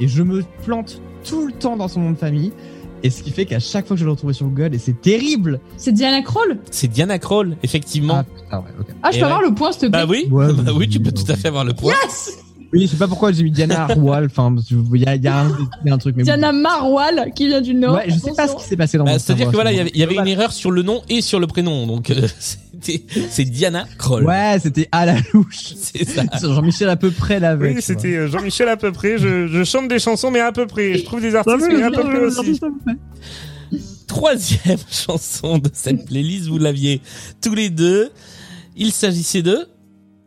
Speaker 2: Et je me plante tout le temps dans son nom de famille. Et ce qui fait qu'à chaque fois que je le retrouvais sur Google, et c'est terrible.
Speaker 3: C'est Diana Kroll.
Speaker 1: C'est Diana Kroll, effectivement.
Speaker 2: Ah putain, ouais, ok.
Speaker 3: Ah, je peux
Speaker 1: ouais.
Speaker 3: avoir le point, s'il te plaît.
Speaker 1: bah oui,
Speaker 2: Ouais,
Speaker 1: bah oui, tu peux tout à fait avoir le point.
Speaker 3: Yes!
Speaker 2: Oui, je sais pas pourquoi j'ai mis Diana Arwal. Enfin, il y a, il y, a un- il y a un truc. Mais
Speaker 3: Diana Marwal, qui vient du Nord.
Speaker 2: Ouais, je sais pas ce qui s'est passé dans
Speaker 1: Bah,
Speaker 2: mon
Speaker 1: C'est-à-dire que
Speaker 2: à
Speaker 1: voilà, il y avait, il y avait une erreur sur le nom et sur le prénom, donc euh, [laughs] c'était c'est Diana Kroll.
Speaker 2: Ouais, c'était à la louche. [laughs]
Speaker 1: C'est ça.
Speaker 2: Jean-Michel à peu près l'avait.
Speaker 12: Oui, c'était euh, Jean-Michel à peu près. Je, je chante des chansons, mais à peu près. Je trouve des artistes, mais à peu près aussi.
Speaker 1: Troisième [laughs] chanson de cette playlist, vous l'aviez tous les deux. Il s'agissait de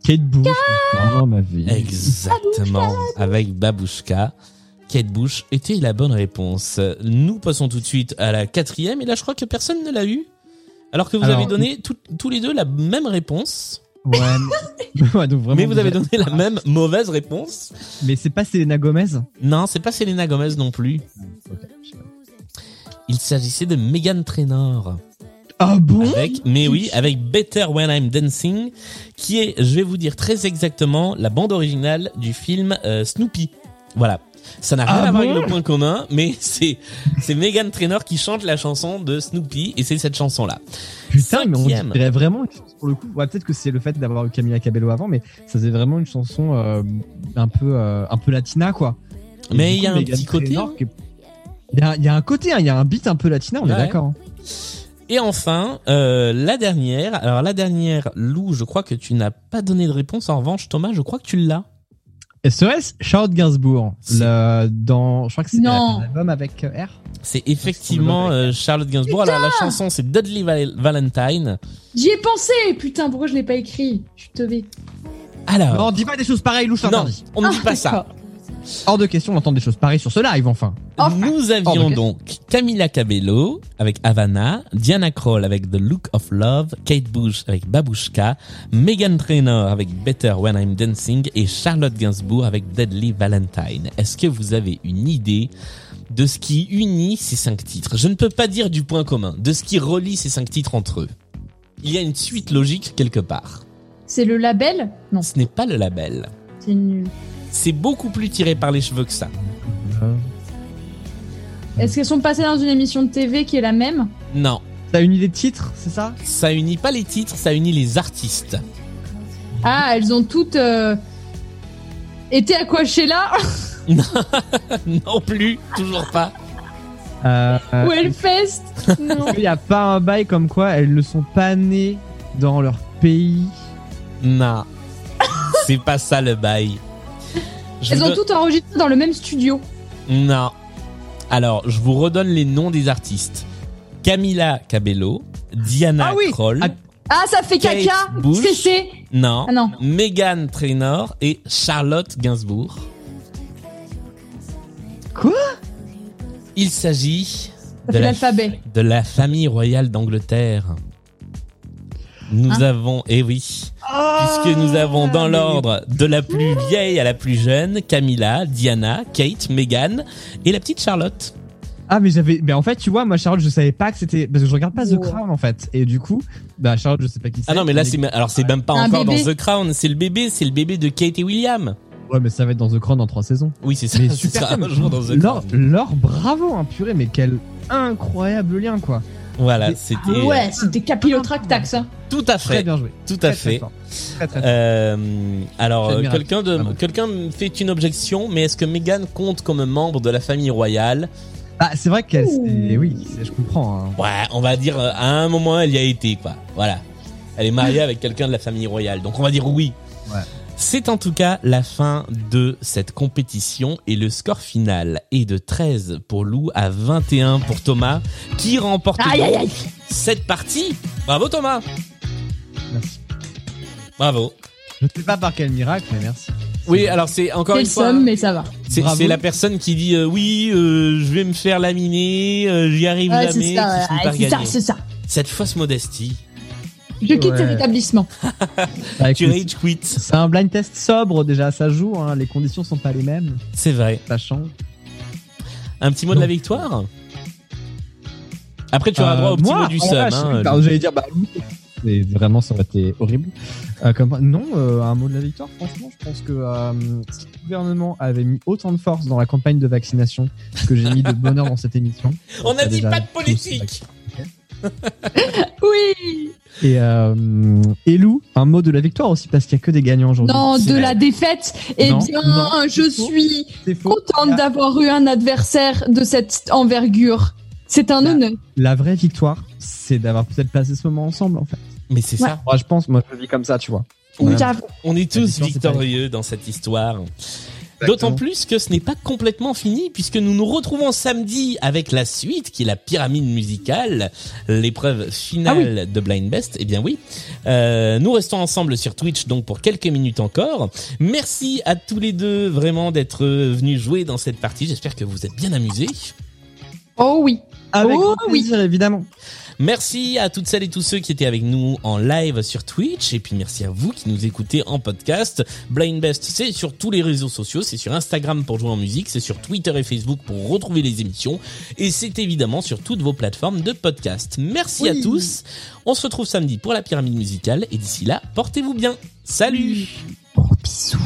Speaker 2: Kate Bush. Oh ma vie.
Speaker 1: exactement avec Babushka. Kate Bush était la bonne réponse. Nous passons tout de suite à la quatrième et là je crois que personne ne l'a eu. Alors que vous
Speaker 2: Alors,
Speaker 1: avez donné tout- tous les deux la même réponse,
Speaker 2: Ouais, mais... [laughs] ouais, donc vraiment,
Speaker 1: mais vous avez donné la même mauvaise réponse.
Speaker 2: Mais c'est pas Selena Gomez
Speaker 1: Non, c'est pas Selena Gomez non plus. Il s'agissait de Megan Trainor.
Speaker 2: Ah bon?
Speaker 1: Avec, mais oui, avec Better When I'm Dancing, qui est, je vais vous dire très exactement, la bande originale du film euh, Snoopy. Voilà. Ça n'a rien
Speaker 2: Ah
Speaker 1: à voir avec le point commun, mais [laughs] c'est c'est Megan Trainor qui chante la chanson de Snoopy et c'est cette chanson là.
Speaker 2: Putain, mais on dirait vraiment une chanson pour le coup. Ouais, peut-être que c'est le fait d'avoir eu Camila Cabello avant, mais ça faisait vraiment une chanson euh, un peu euh, un peu latina quoi. Et
Speaker 1: Mais il y a
Speaker 2: coup,
Speaker 1: un
Speaker 2: Meghan
Speaker 1: petit côté.
Speaker 2: Qui Il y, a, il y a un côté, hein, il y a un beat un peu latina, on
Speaker 1: Ouais.
Speaker 2: est d'accord. hein.
Speaker 1: Et enfin, euh, la dernière. Alors la dernière, Lou, je crois que tu n'as pas donné de réponse. En revanche, Thomas, je crois que tu l'as.
Speaker 2: Serait-ce Charlotte Gainsbourg le, dans, je crois que c'est
Speaker 3: Non.
Speaker 2: un album avec euh, R.
Speaker 1: C'est effectivement euh, Charlotte Gainsbourg. Alors la chanson c'est Dudley Val- Valentine.
Speaker 3: J'y ai pensé, putain, pourquoi je l'ai pas écrit? Je suis teubé.
Speaker 1: Alors
Speaker 2: Non, dis pas des choses pareilles, Lou, je
Speaker 1: non, on ne dit
Speaker 3: Ah,
Speaker 1: pas ça.
Speaker 2: Hors de question d'entendre des choses pareilles sur ce live, enfin.
Speaker 1: Nous avions donc Camila Cabello avec Havana, Diana Krall avec The Look of Love, Kate Bush avec Babushka, Megan Trainor avec Better When I'm Dancing et Charlotte Gainsbourg avec Deadly Valentine. Est-ce que vous avez une idée de ce qui unit ces cinq titres? Je ne peux pas dire du point commun, de ce qui relie ces cinq titres entre eux. Il y a une suite logique quelque part.
Speaker 3: C'est le label? Non,
Speaker 1: Ce n'est pas le label.
Speaker 3: c'est nul.
Speaker 1: C'est beaucoup plus tiré par les cheveux que ça.
Speaker 3: Est-ce qu'elles sont passées dans une émission de TV qui est la même
Speaker 1: Non,
Speaker 2: T'as une idée de titre, c'est ça?
Speaker 1: Ça unit pas les titres, ça unit les artistes.
Speaker 3: Ah, elles ont toutes euh, été à Coachella [laughs] [laughs]
Speaker 1: non plus, toujours pas.
Speaker 2: euh,
Speaker 3: ou Hellfest [laughs] Non.
Speaker 2: Il y a pas un bail comme quoi elles ne sont pas nées dans leur pays?
Speaker 1: Non. C'est pas ça le bail. Je
Speaker 3: Elles ont toutes enregistré dans le même studio.
Speaker 1: Non. Alors, je vous redonne les noms des artistes. Camila Cabello, Diana
Speaker 2: Ah oui.
Speaker 1: Kroll,
Speaker 2: Ah,
Speaker 3: Ah, ça fait
Speaker 1: Kate
Speaker 3: caca
Speaker 1: Bush.
Speaker 3: CC
Speaker 1: non,
Speaker 3: Ah non.
Speaker 1: Megan Trainor et Charlotte Gainsbourg.
Speaker 2: Quoi?
Speaker 1: Il s'agit de la,
Speaker 3: l'alphabet.
Speaker 1: de la famille royale d'Angleterre. Nous
Speaker 3: Hein
Speaker 1: avons, eh oui, puisque nous avons dans l'ordre de la plus vieille à la plus jeune, Camilla, Diana, Kate, Megan et la petite Charlotte.
Speaker 2: Ah mais j'avais, mais en fait tu vois moi Charlotte je savais pas que c'était parce que je regarde pas The
Speaker 3: Oh.
Speaker 2: Crown en fait et du coup bah Charlotte je sais pas qui c'est.
Speaker 1: Ah non, mais là, c'est, alors c'est même pas
Speaker 3: Un
Speaker 1: encore
Speaker 3: bébé.
Speaker 1: dans The Crown, c'est le bébé, c'est le bébé de Kate et William.
Speaker 2: Ouais mais ça va être dans The Crown dans trois saisons.
Speaker 1: Oui, c'est ça,
Speaker 2: Mais [laughs] super.
Speaker 1: sera un jour dans The
Speaker 2: Laure,
Speaker 1: Crown.
Speaker 2: Laure, bravo hein purée mais quel incroyable lien quoi.
Speaker 1: Voilà, c'était
Speaker 3: Ah Ouais, c'était capillotractax. Hein.
Speaker 1: Tout à
Speaker 2: Très
Speaker 1: fait,
Speaker 2: bien joué.
Speaker 1: tout
Speaker 2: Très,
Speaker 1: à
Speaker 2: très
Speaker 1: fait.
Speaker 2: Très très.
Speaker 1: Euh, alors, quelqu'un de, quelqu'un fait une objection, mais est-ce que Meghan compte comme membre de la famille royale?
Speaker 2: Ah c'est vrai qu'elle, c'est- oui c'est- je comprends. hein.
Speaker 1: Ouais, on va dire euh, à un moment elle y a été quoi. Voilà. Elle est mariée [laughs] avec quelqu'un de la famille royale, donc on va dire oui.
Speaker 2: Ouais.
Speaker 1: C'est en tout cas la fin de cette compétition et le score final est de 13 pour Lou à 21 pour Thomas qui remporte
Speaker 3: Aïe,
Speaker 1: donc
Speaker 3: aïe, aïe.
Speaker 1: cette partie. Bravo Thomas.
Speaker 2: Merci.
Speaker 1: Bravo.
Speaker 2: Je sais pas par quel miracle mais merci.
Speaker 1: Oui, alors c'est encore
Speaker 3: C'est
Speaker 1: une
Speaker 3: le
Speaker 1: fois
Speaker 3: somme, mais ça va.
Speaker 1: c'est la personne qui dit euh, oui, euh, je vais me faire laminer, euh, j'y arrive
Speaker 3: Ouais,
Speaker 1: jamais,
Speaker 3: c'est ça, c'est ça.
Speaker 1: Cette fausse modestie.
Speaker 3: Je quitte
Speaker 2: Ouais.
Speaker 3: cet établissement. [laughs]
Speaker 2: Bah,
Speaker 1: Tu rage quit.
Speaker 2: c'est un blind test sobre déjà ça joue hein, les conditions sont pas les mêmes
Speaker 1: C'est vrai.
Speaker 2: ça change.
Speaker 1: Un petit mot de la victoire? Après, tu auras
Speaker 2: Euh,
Speaker 1: droit au petit
Speaker 2: moi,
Speaker 1: mot du
Speaker 2: oh vache,
Speaker 1: hein,
Speaker 2: J'allais dire, bah, c'est vraiment, ça aurait été horrible. Euh, comme, non, euh, un mot de la victoire, franchement, je pense que euh, si le gouvernement avait mis autant de force dans la campagne de vaccination que j'ai mis de bonheur dans cette émission. [laughs]
Speaker 1: On a dit pas de
Speaker 2: tous
Speaker 1: politique [laughs]
Speaker 3: Oui
Speaker 2: Et, euh, et Lou, un mot de la victoire aussi, parce qu'il y a que des gagnants aujourd'hui.
Speaker 3: Non, de la défaite. Eh
Speaker 2: Non,
Speaker 3: bien,
Speaker 2: non,
Speaker 3: je suis contente d'avoir eu un adversaire de cette envergure. C'est un
Speaker 2: La-
Speaker 3: honneur.
Speaker 2: La vraie victoire, c'est d'avoir peut-être passé ce moment ensemble, en fait.
Speaker 1: Mais c'est
Speaker 3: Ouais.
Speaker 1: ça.
Speaker 2: Moi, je pense, moi, je vis comme ça, tu vois.
Speaker 3: Oui,
Speaker 2: Voilà.
Speaker 1: On est tous victorieux dans cette histoire. D'autant plus que ce n'est pas complètement fini puisque nous nous retrouvons samedi avec la suite qui est la pyramide musicale, l'épreuve finale de Blind Best. Eh bien oui, Euh, nous restons ensemble sur Twitch donc pour quelques minutes encore. Merci à tous les deux vraiment d'être venus jouer dans cette partie. J'espère que vous êtes bien amusés.
Speaker 3: Oh oui.
Speaker 2: Avec
Speaker 3: Oh
Speaker 2: plaisir, évidemment.
Speaker 1: Merci à toutes celles et tous ceux qui étaient avec nous en live sur Twitch. Et puis merci à vous qui nous écoutez en podcast. Blind Best, c'est sur tous les réseaux sociaux. C'est sur Instagram pour jouer en musique. C'est sur Twitter et Facebook pour retrouver les émissions. Et c'est évidemment sur toutes vos plateformes de podcast. Merci à tous. On se retrouve samedi pour la pyramide musicale. Et d'ici là, portez-vous bien. Salut.
Speaker 3: Bisous.